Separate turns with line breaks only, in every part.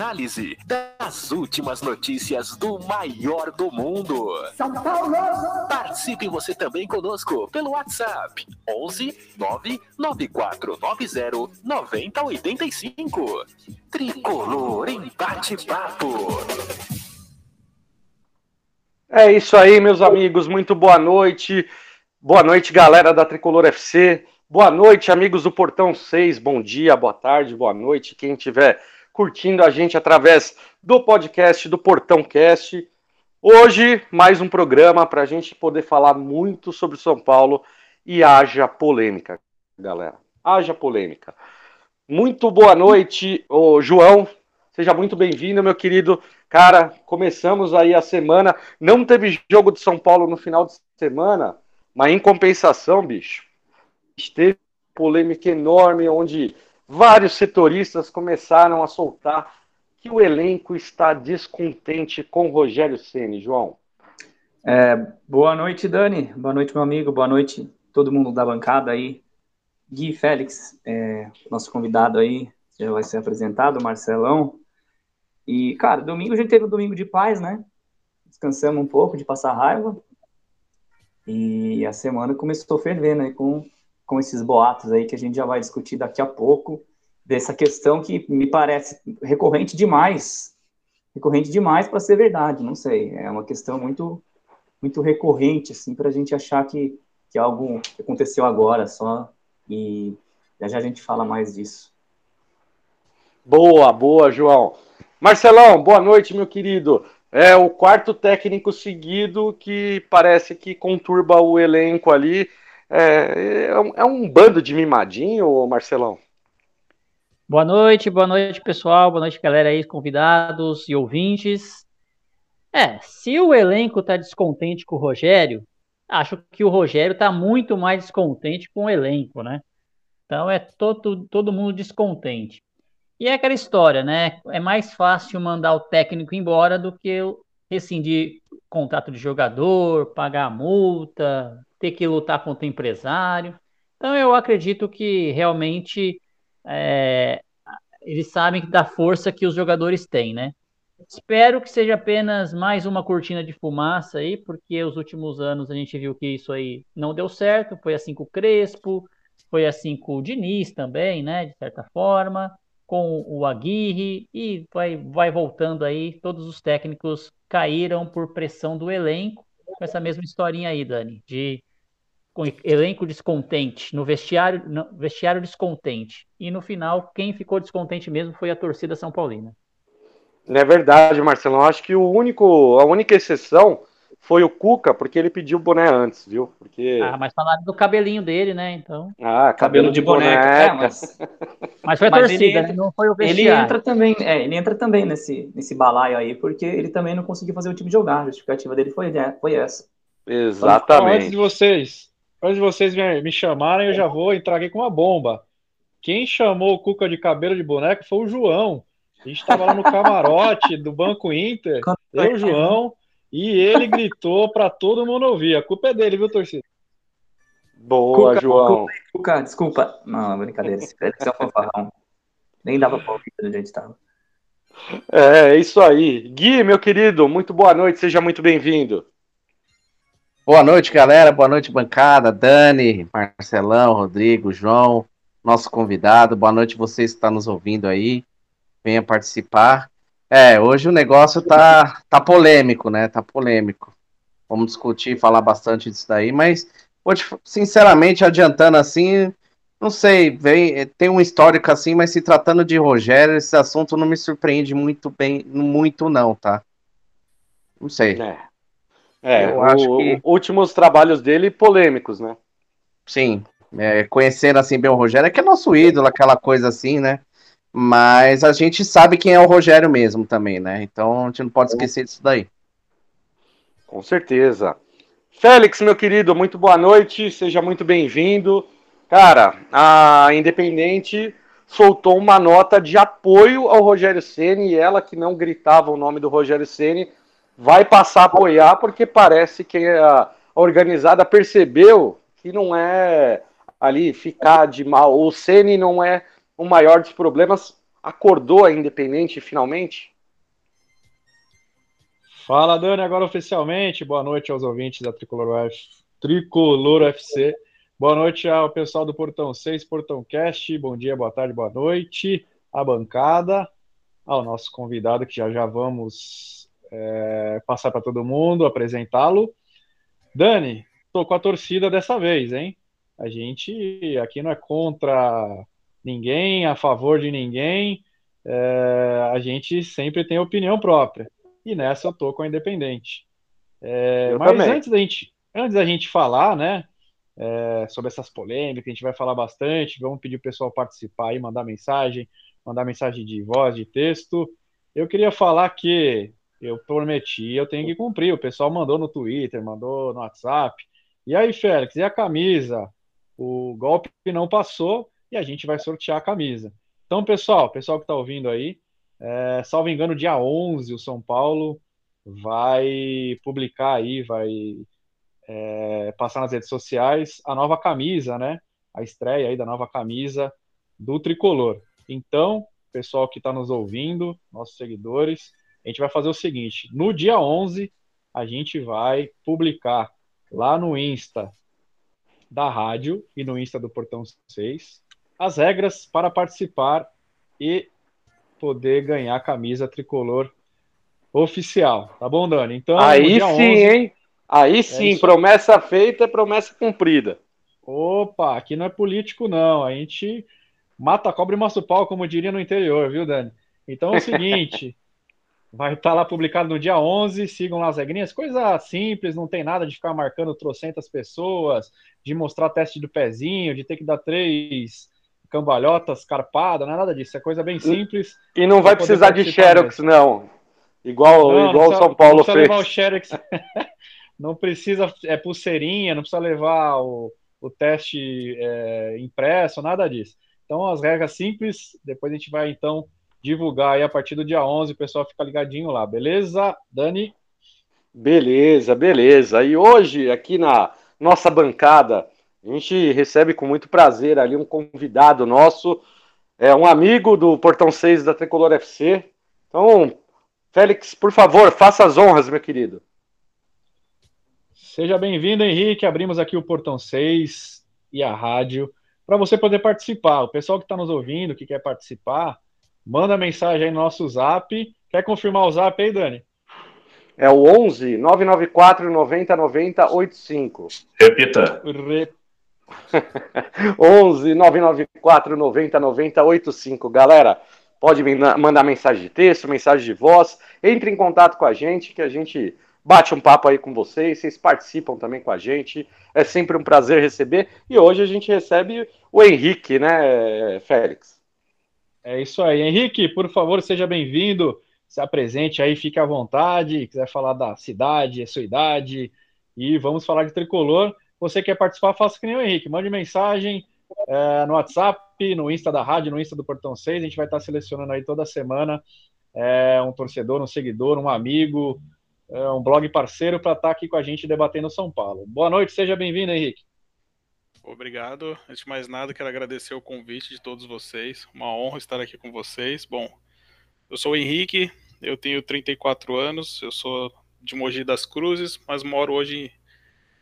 análise das últimas notícias do maior do mundo.
São Paulo!
Participe você também conosco pelo WhatsApp 11 99490 9085. Tricolor em bate-papo.
É isso aí, meus amigos. Muito boa noite. Boa noite, galera da Tricolor FC. Boa noite, amigos do Portão 6. Bom dia, boa tarde, boa noite. Quem estiver curtindo a gente através do podcast do Portão Cast. Hoje, mais um programa para a gente poder falar muito sobre São Paulo e haja polêmica, galera. Haja polêmica. Muito boa noite, ô João. Seja muito bem-vindo, meu querido. Cara, começamos aí a semana. Não teve jogo de São Paulo no final de semana, mas em compensação, bicho, teve polêmica enorme onde vários setoristas começaram a soltar que o elenco está descontente com Rogério Ceni, João.
É, boa noite, Dani. Boa noite, meu amigo. Boa noite, todo mundo da bancada aí. Gui Félix, é, nosso convidado aí, já vai ser apresentado, Marcelão. E, cara, domingo a gente teve um domingo de paz, né? Descansamos um pouco de passar raiva. E a semana começou fervendo aí com com esses boatos aí que a gente já vai discutir daqui a pouco, dessa questão que me parece recorrente demais, recorrente demais para ser verdade, não sei, é uma questão muito muito recorrente, assim, para a gente achar que, que algo aconteceu agora só, e já, já a gente fala mais disso.
Boa, boa, João. Marcelão, boa noite, meu querido. É o quarto técnico seguido que parece que conturba o elenco ali é, é, um, é um bando de mimadinho, Marcelão?
Boa noite, boa noite, pessoal. Boa noite, galera aí, convidados e ouvintes. É, se o elenco tá descontente com o Rogério, acho que o Rogério tá muito mais descontente com o elenco, né? Então é todo, todo mundo descontente. E é aquela história, né? É mais fácil mandar o técnico embora do que rescindir contrato de jogador, pagar multa, ter que lutar contra o empresário. Então eu acredito que realmente é, eles sabem da força que os jogadores têm, né? Espero que seja apenas mais uma cortina de fumaça aí, porque os últimos anos a gente viu que isso aí não deu certo. Foi assim com o Crespo, foi assim com o Diniz também, né? De certa forma, com o Aguirre, e vai, vai voltando aí. Todos os técnicos caíram por pressão do elenco, com essa mesma historinha aí, Dani, de elenco descontente, no vestiário, no vestiário descontente. E no final, quem ficou descontente mesmo foi a torcida São Paulina.
É verdade, Marcelo. Acho que o único, a única exceção foi o Cuca, porque ele pediu o boné antes, viu? Porque...
Ah, mas falaram do cabelinho dele, né? Então.
Ah, cabelo, cabelo de, boneca. boneca. É,
mas... mas foi a mas torcida, entra, né? não foi o
vestiário. Ele entra também, é, ele entra também nesse, nesse balaio aí, porque ele também não conseguiu fazer o time jogar. A justificativa dele foi, foi essa.
Exatamente.
Antes de vocês Antes de vocês me chamarem, eu já vou entrar aqui com uma bomba. Quem chamou o Cuca de cabelo de boneco foi o João. A gente estava lá no camarote do Banco Inter, eu, João, e ele gritou para todo mundo ouvir. A culpa é dele, viu, torcida?
Boa, Cuca, João.
Cuca, desculpa. Não, brincadeira. Esse é um fanfarrão. Nem dava para ouvir onde a gente estava.
É, é isso aí. Gui, meu querido, muito boa noite, seja muito bem-vindo.
Boa noite, galera. Boa noite, bancada. Dani, Marcelão, Rodrigo, João, nosso convidado. Boa noite, você que está nos ouvindo aí. Venha participar. É, hoje o negócio tá, tá polêmico, né? Tá polêmico. Vamos discutir, falar bastante disso daí, mas sinceramente, adiantando assim, não sei, vem, tem um histórico assim, mas se tratando de Rogério, esse assunto não me surpreende muito bem, muito não, tá? Não sei.
É. É, eu o, acho que últimos trabalhos dele polêmicos, né?
Sim, é, conhecendo assim bem o Rogério, é que é nosso ídolo, aquela coisa assim, né? Mas a gente sabe quem é o Rogério mesmo também, né? Então a gente não pode esquecer disso daí.
Com certeza. Félix, meu querido, muito boa noite, seja muito bem-vindo. Cara, a Independente soltou uma nota de apoio ao Rogério Ceni e ela que não gritava o nome do Rogério Ceni vai passar a apoiar porque parece que a organizada percebeu que não é ali ficar de mal. O Ceni não é o maior dos problemas. Acordou a Independente finalmente?
Fala, Dani, agora oficialmente. Boa noite aos ouvintes da Tricolor, Uf... Tricolor FC. Boa noite ao pessoal do Portão 6, Portão Cast. Bom dia, boa tarde, boa noite. A bancada, ao nosso convidado, que já já vamos é, passar para todo mundo, apresentá-lo. Dani, tô com a torcida dessa vez, hein? A gente aqui não é contra ninguém, a favor de ninguém. É, a gente sempre tem opinião própria. E nessa eu tô com a Independente. É, mas também. antes da gente, antes da gente falar, né? é, sobre essas polêmicas, a gente vai falar bastante. Vamos pedir o pessoal participar aí, mandar mensagem, mandar mensagem de voz, de texto. Eu queria falar que eu prometi, eu tenho que cumprir. O pessoal mandou no Twitter, mandou no WhatsApp. E aí, Félix, e a camisa? O golpe não passou e a gente vai sortear a camisa. Então, pessoal, pessoal que está ouvindo aí, é, salvo engano, dia 11, o São Paulo vai publicar aí, vai é, passar nas redes sociais a nova camisa, né? A estreia aí da nova camisa do Tricolor. Então, pessoal que está nos ouvindo, nossos seguidores, a gente vai fazer o seguinte: no dia 11, a gente vai publicar lá no Insta da rádio e no Insta do Portão 6 as regras para participar e poder ganhar a camisa tricolor oficial. Tá bom, Dani? Então,
aí sim, 11, hein? Aí é sim, é promessa feita é promessa cumprida.
Opa, aqui não é político, não. A gente mata cobra e massa o pau, como diria no interior, viu, Dani? Então é o seguinte: vai estar tá lá publicado no dia 11. Sigam lá as regrinhas, coisa simples, não tem nada de ficar marcando trocentas pessoas, de mostrar teste do pezinho, de ter que dar três cambalhotas carpadas, não é nada disso. É coisa bem simples.
E não vai precisar de Xerox, mesmo. não. Igual, não, igual o São Paulo fez. Levar o Xerox.
não precisa, é pulseirinha, não precisa levar o, o teste é, impresso, nada disso. Então, as regras simples, depois a gente vai, então, divulgar aí a partir do dia 11, o pessoal fica ligadinho lá, beleza, Dani?
Beleza, beleza. E hoje, aqui na nossa bancada, a gente recebe com muito prazer ali um convidado nosso, é um amigo do Portão 6 da Tricolor FC. Então, Félix, por favor, faça as honras, meu querido.
Seja bem-vindo, Henrique. Abrimos aqui o Portão 6 e a rádio para você poder participar. O pessoal que está nos ouvindo, que quer participar, manda mensagem aí no nosso zap. Quer confirmar o zap aí, Dani?
É o 11 994 90 90 85.
Repita.
Re...
11 994 90 90 85. Galera, pode mandar mensagem de texto, mensagem de voz. Entre em contato com a gente que a gente bate um papo aí com vocês, vocês participam também com a gente. É sempre um prazer receber. E hoje a gente recebe o Henrique, né, Félix?
É isso aí. Henrique, por favor, seja bem-vindo. Se apresente aí, fique à vontade. Quiser falar da cidade, a sua idade. E vamos falar de tricolor. Você quer participar, faça que nem o Henrique. Mande mensagem é, no WhatsApp, no Insta da rádio, no Insta do Portão 6. A gente vai estar selecionando aí toda semana é, um torcedor, um seguidor, um amigo, é um blog parceiro para estar tá aqui com a gente debatendo São Paulo. Boa noite, seja bem-vindo, Henrique.
Obrigado. Antes de mais nada, quero agradecer o convite de todos vocês. Uma honra estar aqui com vocês. Bom, eu sou o Henrique, eu tenho 34 anos, eu sou de Mogi das Cruzes, mas moro hoje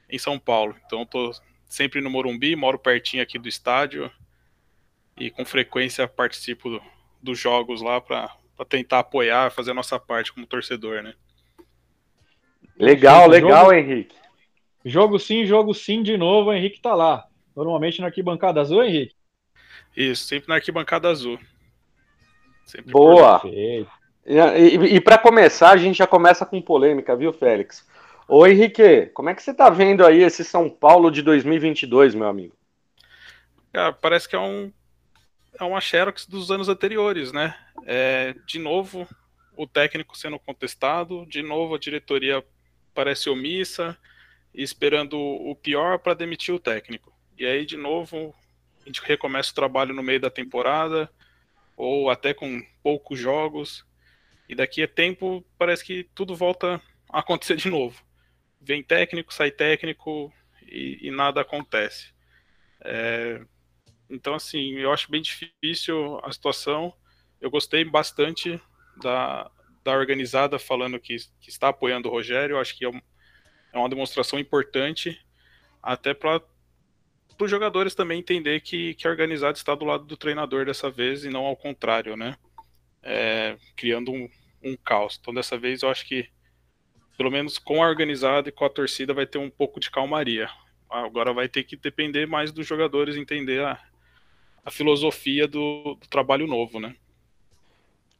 em São Paulo. Então, estou sempre no Morumbi, moro pertinho aqui do estádio e com frequência participo dos jogos lá para tentar apoiar, fazer a nossa parte como torcedor, né?
Legal, legal, jogo, Henrique.
Jogo sim, jogo sim de novo, o Henrique tá lá. Normalmente na arquibancada azul, Henrique?
Isso, sempre na arquibancada azul.
Sempre Boa! E, e, e para começar, a gente já começa com polêmica, viu, Félix? Ô Henrique, como é que você tá vendo aí esse São Paulo de 2022, meu amigo?
Cara, parece que é um é uma Xerox dos anos anteriores, né? É, de novo, o técnico sendo contestado, de novo a diretoria parece omissa, esperando o pior para demitir o técnico. E aí, de novo, a gente recomeça o trabalho no meio da temporada, ou até com poucos jogos, e daqui a tempo parece que tudo volta a acontecer de novo. Vem técnico, sai técnico e, e nada acontece. É, então, assim, eu acho bem difícil a situação. Eu gostei bastante da, da organizada falando que, que está apoiando o Rogério. Eu acho que é, um, é uma demonstração importante, até para os jogadores também entender que, que a organizada está do lado do treinador dessa vez e não ao contrário, né? É, criando um, um caos. Então, dessa vez, eu acho que, pelo menos com a organizada e com a torcida, vai ter um pouco de calmaria. Agora vai ter que depender mais dos jogadores entender a, a filosofia do, do trabalho novo, né?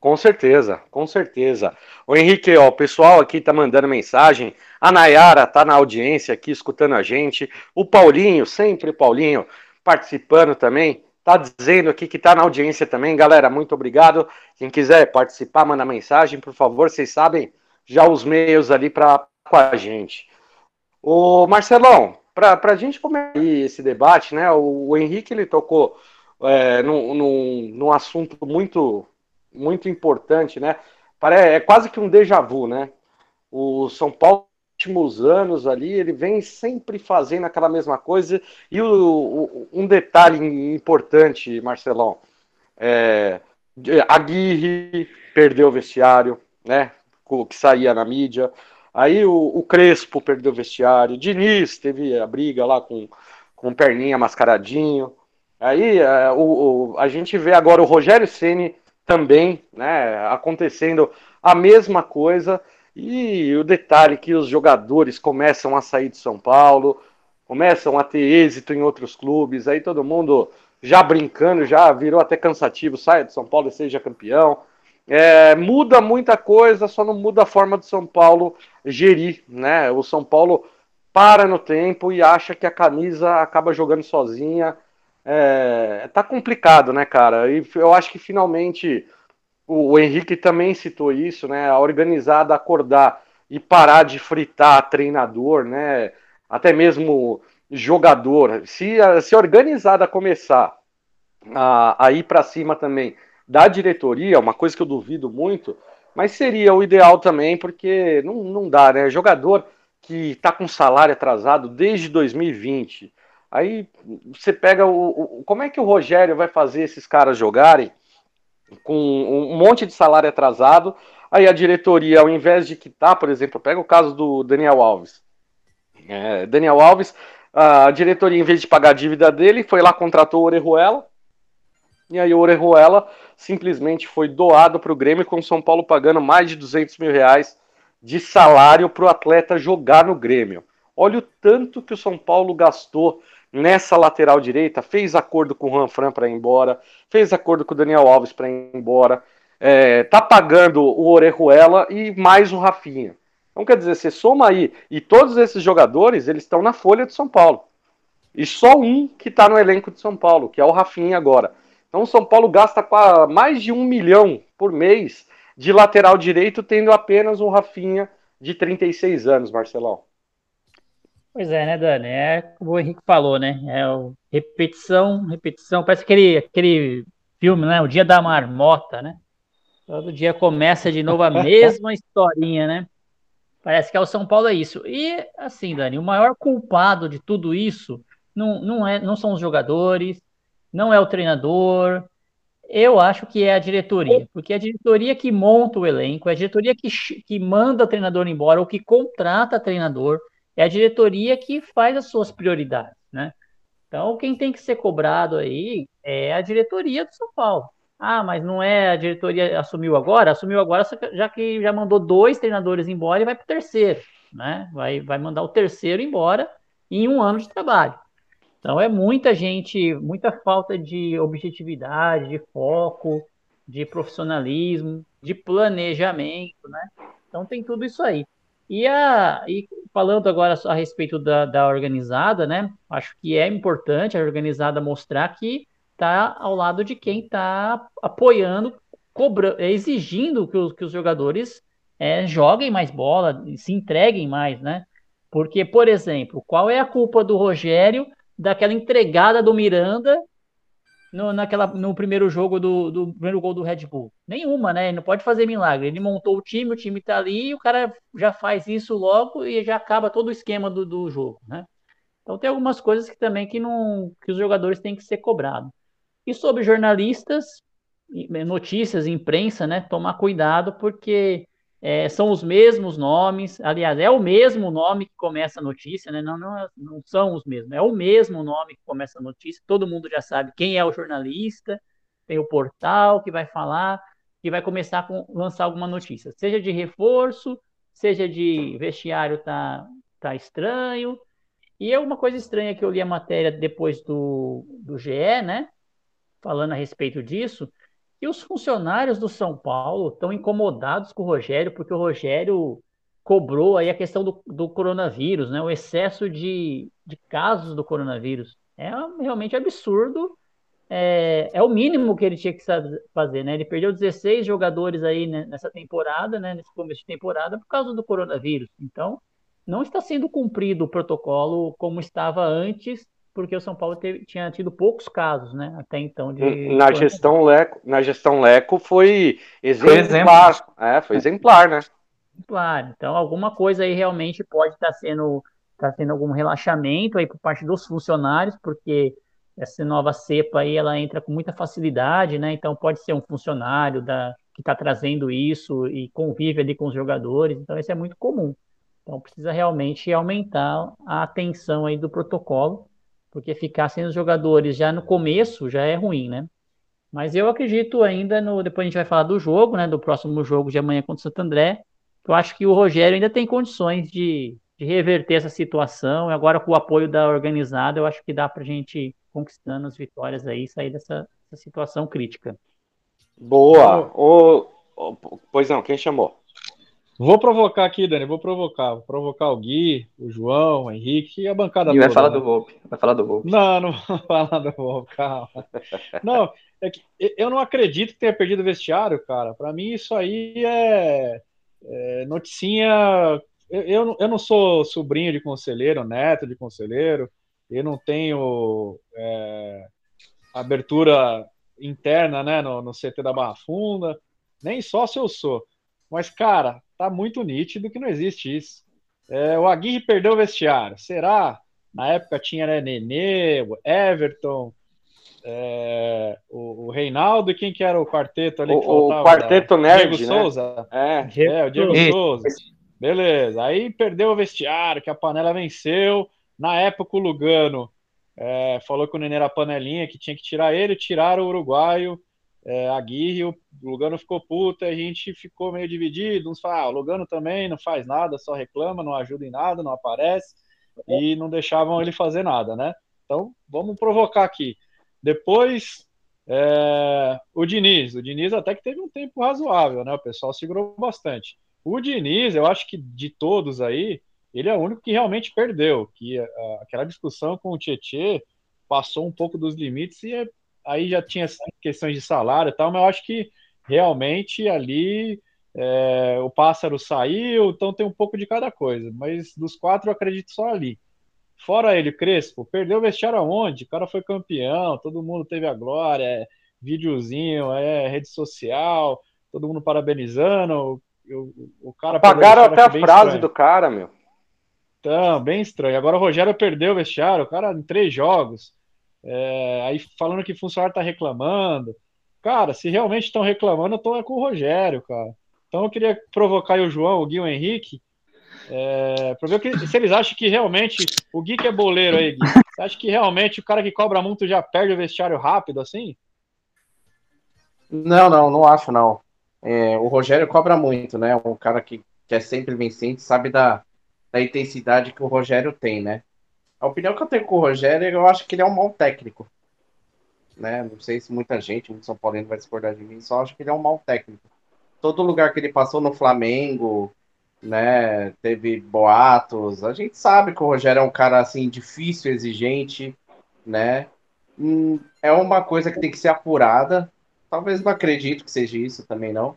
Com certeza, com certeza. O Henrique, ó, o pessoal aqui tá mandando mensagem. A Nayara tá na audiência aqui escutando a gente. O Paulinho, sempre Paulinho, participando também. Tá dizendo aqui que tá na audiência também. Galera, muito obrigado. Quem quiser participar, manda mensagem, por favor. Vocês sabem já os meios ali para com a gente. O Marcelão, para a gente começar esse debate, né? O, o Henrique ele tocou é, num, num, num assunto muito muito importante, né? É quase que um déjà vu, né? O São Paulo, últimos anos ali, ele vem sempre fazendo aquela mesma coisa. E o, o, um detalhe importante, Marcelão, é, Aguirre perdeu o vestiário, né? Que saía na mídia. Aí o, o Crespo perdeu o vestiário. Diniz teve a briga lá com, com perninha mascaradinho. Aí é, o, o, a gente vê agora o Rogério Ceni também, né, acontecendo a mesma coisa. E o detalhe que os jogadores começam a sair de São Paulo, começam a ter êxito em outros clubes, aí todo mundo já brincando, já virou até cansativo, saia de São Paulo e seja campeão. É, muda muita coisa, só não muda a forma do São Paulo gerir, né? O São Paulo para no tempo e acha que a camisa acaba jogando sozinha é, tá complicado, né, cara? E eu acho que finalmente o, o Henrique também citou isso, né? A organizada acordar e parar de fritar treinador, né? Até mesmo jogador. Se se a organizada começar a, a ir para cima também da diretoria, uma coisa que eu duvido muito, mas seria o ideal também, porque não, não dá, né? Jogador que tá com salário atrasado desde 2020 Aí você pega o, o, Como é que o Rogério vai fazer esses caras jogarem com um monte de salário atrasado? Aí a diretoria, ao invés de quitar, por exemplo, pega o caso do Daniel Alves. É, Daniel Alves, a diretoria, em vez de pagar a dívida dele, foi lá, contratou o Orejuela. E aí o Orejuela simplesmente foi doado para o Grêmio, com o São Paulo pagando mais de 200 mil reais de salário para o atleta jogar no Grêmio. Olha o tanto que o São Paulo gastou nessa lateral direita, fez acordo com o Ranfran para ir embora, fez acordo com o Daniel Alves para ir embora, é, tá pagando o Orejuela e mais o Rafinha. Então quer dizer, você soma aí, e todos esses jogadores, eles estão na folha de São Paulo. E só um que está no elenco de São Paulo, que é o Rafinha agora. Então o São Paulo gasta mais de um milhão por mês de lateral direito, tendo apenas o Rafinha de 36 anos, Marcelão.
Pois é, né, Dani? É como o Henrique falou, né? É repetição, repetição. Parece aquele, aquele filme, né? O Dia da Marmota, né? Todo dia começa de novo a mesma historinha, né? Parece que é o São Paulo é isso. E assim, Dani, o maior culpado de tudo isso não, não, é, não são os jogadores, não é o treinador. Eu acho que é a diretoria, porque é a diretoria que monta o elenco, é a diretoria que, que manda o treinador embora ou que contrata treinador é a diretoria que faz as suas prioridades, né? Então, quem tem que ser cobrado aí é a diretoria do São Paulo. Ah, mas não é a diretoria assumiu agora? Assumiu agora, já que já mandou dois treinadores embora e vai para o terceiro, né? Vai, vai mandar o terceiro embora em um ano de trabalho. Então é muita gente, muita falta de objetividade, de foco, de profissionalismo, de planejamento, né? Então tem tudo isso aí. E, a, e falando agora a respeito da, da organizada, né? Acho que é importante a organizada mostrar que está ao lado de quem está apoiando, cobrando, exigindo que os, que os jogadores é, joguem mais bola, se entreguem mais, né? Porque, por exemplo, qual é a culpa do Rogério daquela entregada do Miranda no, naquela, no primeiro jogo do, do primeiro gol do Red Bull? Nenhuma, né? Ele não pode fazer milagre. Ele montou o time, o time tá ali, o cara já faz isso logo e já acaba todo o esquema do, do jogo, né? Então tem algumas coisas que também que não que os jogadores têm que ser cobrados. E sobre jornalistas, notícias, imprensa, né? Tomar cuidado porque é, são os mesmos nomes, aliás, é o mesmo nome que começa a notícia, né? Não, não, não são os mesmos, é o mesmo nome que começa a notícia, todo mundo já sabe quem é o jornalista, tem o portal que vai falar, que vai começar a lançar alguma notícia, seja de reforço, seja de vestiário tá, tá estranho. E é uma coisa estranha que eu li a matéria depois do, do GE, né? Falando a respeito disso, e os funcionários do São Paulo estão incomodados com o Rogério, porque o Rogério cobrou aí a questão do, do coronavírus, né? O excesso de, de casos do coronavírus. É realmente absurdo. É, é o mínimo que ele tinha que fazer, né? Ele perdeu 16 jogadores aí né, nessa temporada, né? Nesse começo de temporada, por causa do coronavírus. Então, não está sendo cumprido o protocolo como estava antes porque o São Paulo teve, tinha tido poucos casos, né, até então. De...
Na gestão Leco, na gestão Leco foi exemplar, foi é, foi exemplar, né?
Exemplar. Então, alguma coisa aí realmente pode estar sendo, tá sendo algum relaxamento aí por parte dos funcionários, porque essa nova cepa aí ela entra com muita facilidade, né? Então pode ser um funcionário da que está trazendo isso e convive ali com os jogadores. Então isso é muito comum. Então precisa realmente aumentar a atenção aí do protocolo porque ficar sem os jogadores já no começo já é ruim, né? Mas eu acredito ainda no. Depois a gente vai falar do jogo, né? Do próximo jogo de amanhã contra o Santo André. Eu acho que o Rogério ainda tem condições de, de reverter essa situação. E agora, com o apoio da organizada, eu acho que dá para a gente conquistando as vitórias aí sair dessa, dessa situação crítica.
Boa! O, o, pois não, quem chamou?
Vou provocar aqui, Dani, vou provocar. Vou provocar o Gui, o João, o Henrique e a bancada
toda. vai falar né? do Volpe. Vai falar do Volpe.
Não, não vou falar do Volpe, calma. Não, é que eu não acredito que tenha perdido o vestiário, cara. Para mim, isso aí é, é noticinha. Eu, eu, eu, não sou sobrinho de conselheiro, neto de conselheiro. Eu não tenho é, abertura interna né, no, no CT da Barra Funda. Nem só se eu sou. Mas, cara, tá muito nítido que não existe isso. É, o Aguirre perdeu o vestiário. Será? Na época tinha né, Nenê, o Everton, é, o, o, Reinaldo e quem que era o quarteto ali?
O,
que faltava,
o quarteto
da...
nerd,
Diego né? Souza.
É.
é, o Diego e... Souza. Beleza. Aí perdeu o vestiário, que a panela venceu. Na época o Lugano é, falou que o Nenê era panelinha, que tinha que tirar ele, tiraram o uruguaio é, Aguirre, o Lugano ficou puto, a gente ficou meio dividido. Uns falam, ah, o Lugano também não faz nada, só reclama, não ajuda em nada, não aparece, e não deixavam ele fazer nada, né? Então, vamos provocar aqui. Depois, é, o Diniz. O Diniz até que teve um tempo razoável, né? O pessoal segurou bastante. O Diniz, eu acho que de todos aí, ele é o único que realmente perdeu. Que a, aquela discussão com o Tietê passou um pouco dos limites e é aí já tinha questões de salário e tal, mas eu acho que realmente ali é, o pássaro saiu, então tem um pouco de cada coisa. Mas dos quatro eu acredito só ali. Fora ele, Crespo, perdeu o vestiário aonde? O cara foi campeão, todo mundo teve a glória, é, videozinho, é rede social, todo mundo parabenizando. O, o cara
Pagaram até a frase estranho. do cara, meu.
Então, bem estranho. Agora o Rogério perdeu o vestiário, o cara em três jogos. É, aí falando que funcionário tá reclamando. Cara, se realmente estão reclamando, eu tô é com o Rogério, cara. Então eu queria provocar o João, o Gui o Henrique, é, para ver que, se eles acham que realmente o Gui que é boleiro aí, Gui, você acha que realmente o cara que cobra muito já perde o vestiário rápido assim?
Não, não, não acho não. É, o Rogério cobra muito, né? Um cara que, que é sempre vencente, sabe da, da intensidade que o Rogério tem, né? A opinião que eu tenho com o Rogério, eu acho que ele é um mau técnico. Né? Não sei se muita gente, muito São Paulino vai discordar de mim, só acho que ele é um mau técnico. Todo lugar que ele passou no Flamengo, né, teve boatos. A gente sabe que o Rogério é um cara assim difícil, exigente, né? Hum, é uma coisa que tem que ser apurada. Talvez não acredito que seja isso também não.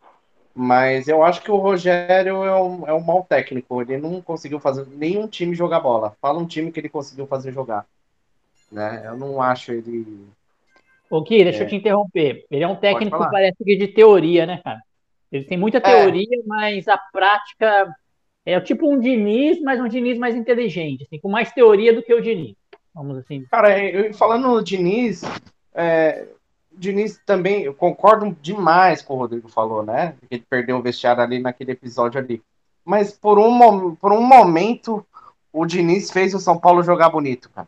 Mas eu acho que o Rogério é um, é um mau técnico. Ele não conseguiu fazer nenhum time jogar bola. Fala um time que ele conseguiu fazer jogar. Né? Eu não acho ele.
Ô, Gui, deixa é. eu te interromper. Ele é um técnico, parece que de teoria, né, cara? Ele tem muita é. teoria, é. mas a prática é tipo um Diniz, mas um Diniz mais inteligente, assim, com mais teoria do que o Diniz. Vamos assim.
Cara, eu, falando no Diniz, é, Diniz também, eu concordo demais com o Rodrigo falou, né? Ele perdeu o vestiário ali naquele episódio ali. Mas por um, por um momento, o Diniz fez o São Paulo jogar bonito, cara.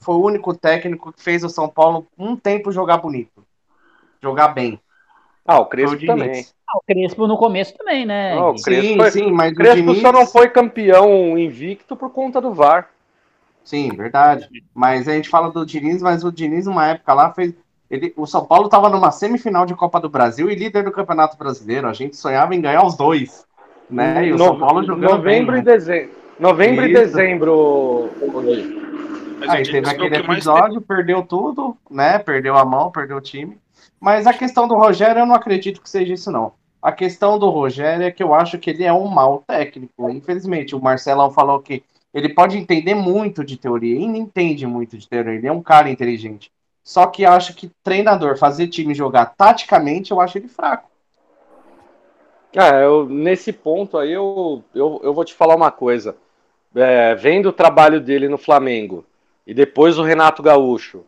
Foi o único técnico que fez o São Paulo um tempo jogar bonito. Jogar bem.
Ah, o Crespo o também.
Ah, o Crespo no começo também, né?
o Crespo sim, foi... sim, mas o Crespo Diniz... só não foi campeão invicto por conta do VAR.
Sim, verdade. Mas a gente fala do Diniz, mas o Diniz, numa época lá, fez. Ele, o São Paulo estava numa semifinal de Copa do Brasil e líder do Campeonato Brasileiro. A gente sonhava em ganhar os dois. Né? E o no, São Paulo jogando.
Novembro bem, e né? dezembro. Novembro Isso. e dezembro.
Aí teve aquele episódio, teve... perdeu tudo, né? Perdeu a mão, perdeu o time. Mas a questão do Rogério, eu não acredito que seja isso, não. A questão do Rogério é que eu acho que ele é um mau técnico. Infelizmente, o Marcelão falou que ele pode entender muito de teoria, e não entende muito de teoria, ele é um cara inteligente. Só que acho que treinador, fazer time jogar taticamente, eu acho ele fraco.
É, eu, nesse ponto aí eu, eu, eu vou te falar uma coisa. É, vendo o trabalho dele no Flamengo e depois o Renato Gaúcho,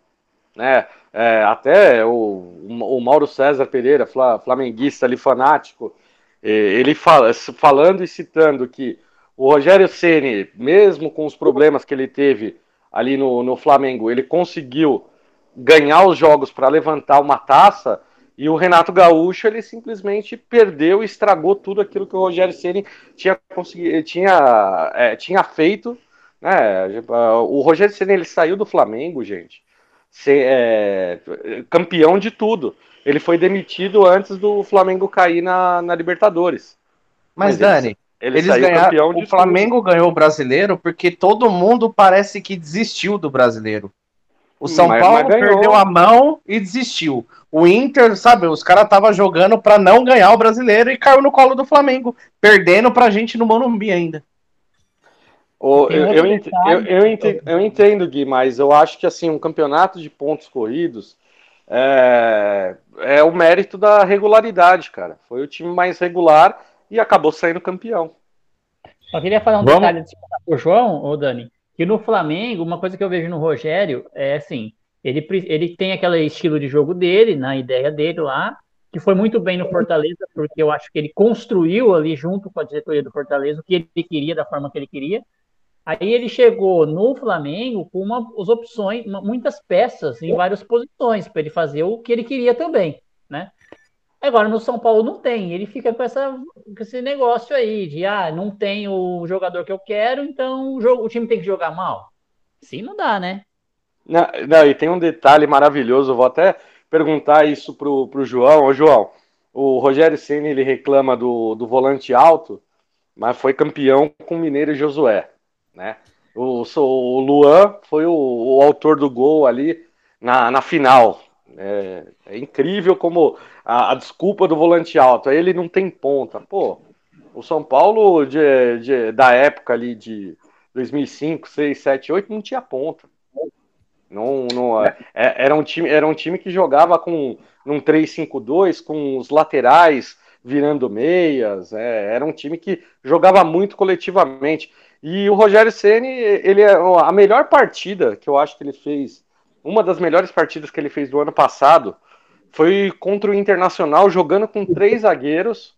né? É, até o, o Mauro César Pereira, flamenguista ali fanático, ele fala, falando e citando que o Rogério Ceni, mesmo com os problemas que ele teve ali no, no Flamengo, ele conseguiu ganhar os jogos para levantar uma taça. E o Renato Gaúcho ele simplesmente perdeu e estragou tudo aquilo que o Rogério Ceni tinha conseguido, tinha, é, tinha feito. Né? O Rogério Ceni ele saiu do Flamengo, gente, ser, é, campeão de tudo. Ele foi demitido antes do Flamengo cair na, na Libertadores.
Mas, Mas Dani, ele Eles ganharam. O Flamengo tudo. ganhou o brasileiro porque todo mundo parece que desistiu do brasileiro. O São mas, Paulo mas perdeu a mão e desistiu. O Inter, sabe, os caras estavam jogando para não ganhar o brasileiro e caiu no colo do Flamengo, perdendo pra gente no Morumbi ainda.
eu, eu, ent, eu, eu, entendo, eu entendo, Gui, mas eu acho que assim, um campeonato de pontos corridos é, é o mérito da regularidade, cara. Foi o time mais regular e acabou saindo campeão.
Só queria falar um Vamos? detalhe antes de o João, ou Dani, que no Flamengo, uma coisa que eu vejo no Rogério é assim, ele, ele tem aquele estilo de jogo dele, na ideia dele lá, que foi muito bem no Fortaleza, porque eu acho que ele construiu ali junto com a diretoria do Fortaleza o que ele queria, da forma que ele queria. Aí ele chegou no Flamengo com uma, as opções, uma, muitas peças em várias posições para ele fazer o que ele queria também? Agora, no São Paulo não tem. Ele fica com, essa, com esse negócio aí de, ah, não tem o jogador que eu quero, então o, jogo, o time tem que jogar mal. Sim, não dá, né?
Não, não, e tem um detalhe maravilhoso, vou até perguntar isso pro, pro João. Ô, João, o Rogério Senna, ele reclama do, do volante alto, mas foi campeão com o Mineiro e Josué, né? O, o Luan foi o, o autor do gol ali na, na final, é, é incrível como a, a, desculpa do volante alto, ele não tem ponta. Pô, o São Paulo de, de, da época ali de 2005, 6, 7, 8 não tinha ponta. Não, não, é, é era, um time, era um time que jogava com num 3-5-2, com os laterais virando meias. É, era um time que jogava muito coletivamente. E o Rogério Ceni, ele é a melhor partida que eu acho que ele fez uma das melhores partidas que ele fez do ano passado foi contra o Internacional, jogando com três zagueiros.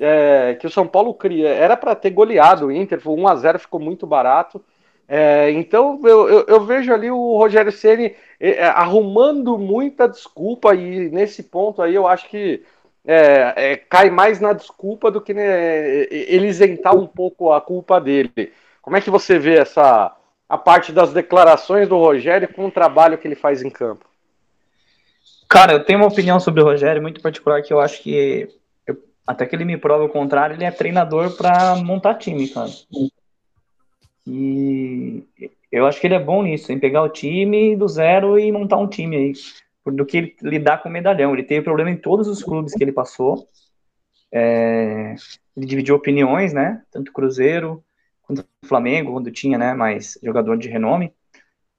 É, que o São Paulo cria. Era para ter goleado o Inter, 1 a 0 ficou muito barato. É, então eu, eu, eu, vejo ali o Rogério Ceni é, é, arrumando muita desculpa e nesse ponto aí eu acho que é, é, cai mais na desculpa do que né, ele isentar um pouco a culpa dele. Como é que você vê essa, a parte das declarações do Rogério com o trabalho que ele faz em campo?
Cara, eu tenho uma opinião sobre o Rogério muito particular que eu acho que eu, até que ele me prova o contrário, ele é treinador para montar time, cara. E eu acho que ele é bom nisso, em pegar o time do zero e montar um time aí, do que lidar com medalhão. Ele teve problema em todos os clubes que ele passou. é, ele dividiu opiniões, né? Tanto Cruzeiro quanto Flamengo, quando tinha, né, mais jogador de renome.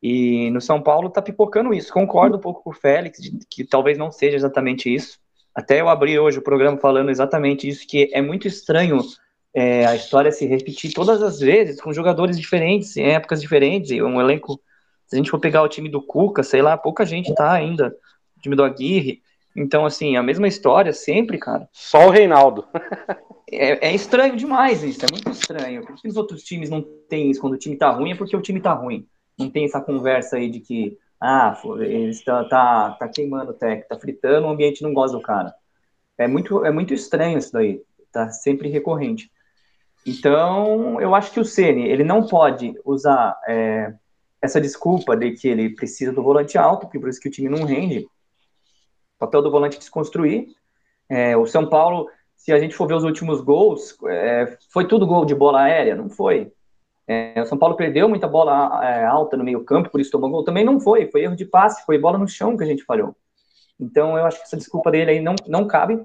E no São Paulo tá pipocando isso. Concordo um pouco com o Félix, de, que talvez não seja exatamente isso. Até eu abri hoje o programa falando exatamente isso, que é muito estranho é, a história se repetir todas as vezes, com jogadores diferentes, em épocas diferentes, e um elenco. Se a gente for pegar o time do Cuca, sei lá, pouca gente tá ainda. O time do Aguirre. Então, assim, a mesma história sempre, cara.
Só o Reinaldo.
é, é, estranho demais isso, é muito estranho. Por que os outros times não têm isso quando o time tá ruim? É porque o time tá ruim. Não tem essa conversa aí de que, ah, ele está tá, tá queimando o tech, tá fritando, o ambiente não gosta do cara. É muito, é muito estranho isso daí. Tá sempre recorrente. Então, eu acho que o Ceni ele não pode usar é, essa desculpa de que ele precisa do volante alto, porque por isso que o time não rende. O papel do volante é desconstruir. É, o São Paulo, se a gente for ver os últimos gols, é, foi tudo gol de bola aérea? Não foi. É, o São Paulo perdeu muita bola é, alta no meio campo, por isso tomou gol. Também não foi, foi erro de passe, foi bola no chão que a gente falhou. Então eu acho que essa desculpa dele aí não, não cabe.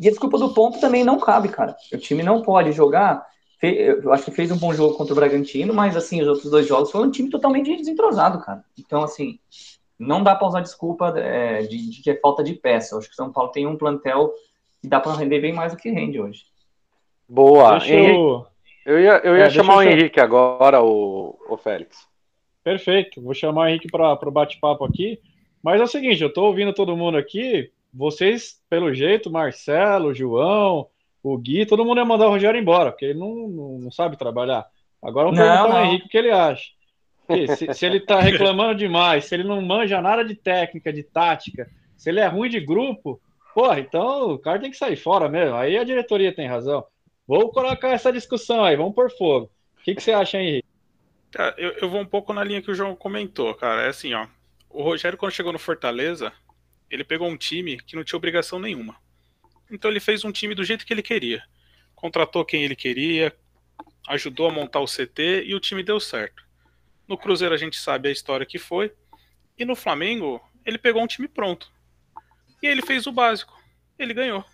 E a desculpa do ponto também não cabe, cara. O time não pode jogar. Eu acho que fez um bom jogo contra o Bragantino, mas assim, os outros dois jogos foi um time totalmente desentrosado, cara. Então, assim, não dá para usar desculpa é, de, de, que é falta de peça. Eu acho que o São Paulo tem um plantel que dá para render bem mais do que rende hoje.
Boa. Deixa eu... eu ia, eu ia é, chamar o Henrique agora, o, o Félix.
Perfeito. Vou chamar o Henrique para o bate-papo aqui. Mas é o seguinte, eu estou ouvindo todo mundo aqui vocês, pelo jeito, Marcelo, João, o Gui, todo mundo ia mandar o Rogério embora, porque ele não, não, não sabe trabalhar. Agora vamos perguntar ao Henrique o que ele acha. Se, se, ele tá reclamando demais, se ele não manja nada de técnica, de tática, se ele é ruim de grupo, porra, então o cara tem que sair fora mesmo. Aí a diretoria tem razão. Vou colocar essa discussão aí, vamos por fogo. O que, que você acha, Henrique?
Eu, eu vou um pouco na linha que o João comentou, cara. É assim, ó. O Rogério, quando chegou no Fortaleza, ele pegou um time que não tinha obrigação nenhuma. Então ele fez um time do jeito que ele queria. Contratou quem ele queria, ajudou a montar o CT e o time deu certo. No Cruzeiro a gente sabe a história que foi. E no Flamengo, ele pegou um time pronto. E ele fez o básico. Ele ganhou.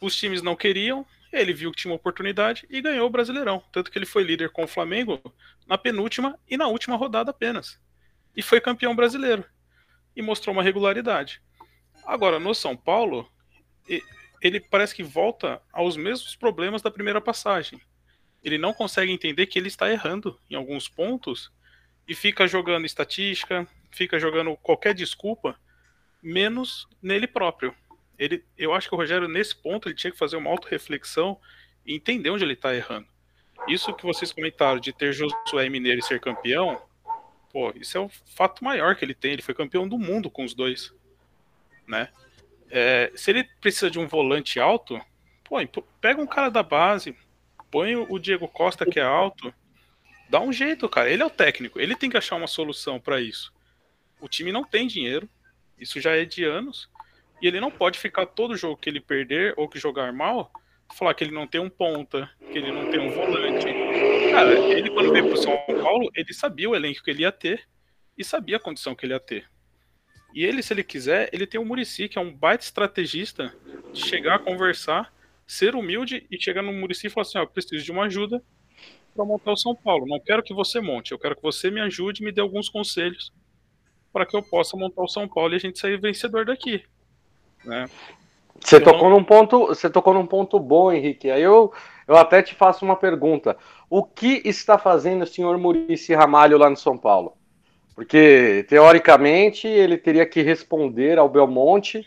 Os times não queriam, ele viu que tinha uma oportunidade e ganhou o Brasileirão. Tanto que ele foi líder com o Flamengo na penúltima e na última rodada apenas. E foi campeão brasileiro e mostrou uma regularidade. Agora, no São Paulo, ele parece que volta aos mesmos problemas da primeira passagem. Ele não consegue entender que ele está errando em alguns pontos e fica jogando estatística, fica jogando qualquer desculpa, menos nele próprio. Ele, eu acho que o Rogério, nesse ponto, ele tinha que fazer uma auto-reflexão e entender onde ele está errando. Isso que vocês comentaram de ter Josué Mineiro e ser campeão, Pô, isso é o fato maior que ele tem. Ele foi campeão do mundo com os dois. Né? É, se ele precisa de um volante alto, pô, pega um cara da base, põe o Diego Costa que é alto, dá um jeito, cara. Ele é o técnico, ele tem que achar uma solução para isso. O time não tem dinheiro, isso já é de anos, e ele não pode ficar todo jogo que ele perder ou que jogar mal, falar que ele não tem um ponta, que ele não tem um volante, Cara, ele quando veio pro São Paulo, ele sabia o elenco que ele ia ter e sabia a condição que ele ia ter. E ele, se ele quiser, ele tem o Murici, que é um baita estrategista de chegar a conversar, ser humilde e chegar no Murici e falar assim: ó, preciso de uma ajuda para montar o São Paulo. Não quero que você monte, eu quero que você me ajude e me dê alguns conselhos para que eu possa montar o São Paulo e a gente sair vencedor daqui. Né?
Você então, tocou num ponto, você tocou num ponto bom, Henrique. Aí eu eu até te faço uma pergunta. O que está fazendo o senhor Murici Ramalho lá no São Paulo? Porque, teoricamente, ele teria que responder ao Belmonte,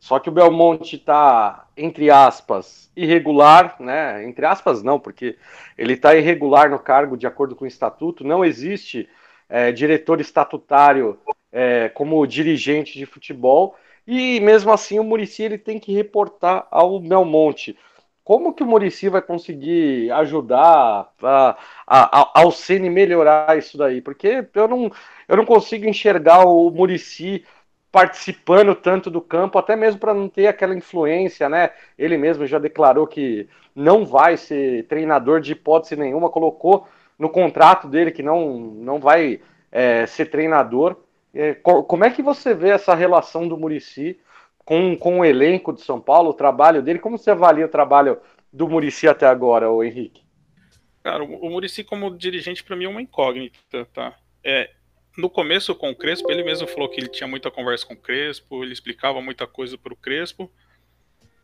só que o Belmonte está, entre aspas, irregular, né? Entre aspas, não, porque ele está irregular no cargo de acordo com o estatuto, não existe é, diretor estatutário é, como dirigente de futebol, e mesmo assim o Murici ele tem que reportar ao Belmonte como que o Murici vai conseguir ajudar a, a, ao Ceni melhorar isso daí? Porque eu não, eu não consigo enxergar o Murici participando tanto do campo, até mesmo para não ter aquela influência, né? Ele mesmo já declarou que não vai ser treinador de hipótese nenhuma, colocou no contrato dele que não, não vai é, ser treinador. É, como é que você vê essa relação do Murici com, com o elenco de São Paulo, o trabalho dele. Como você avalia o trabalho do Murici até agora, o Henrique?
Cara, o Murici como dirigente para mim é uma incógnita, tá? É, no começo com o Crespo, ele mesmo falou que ele tinha muita conversa com o Crespo, ele explicava muita coisa para o Crespo.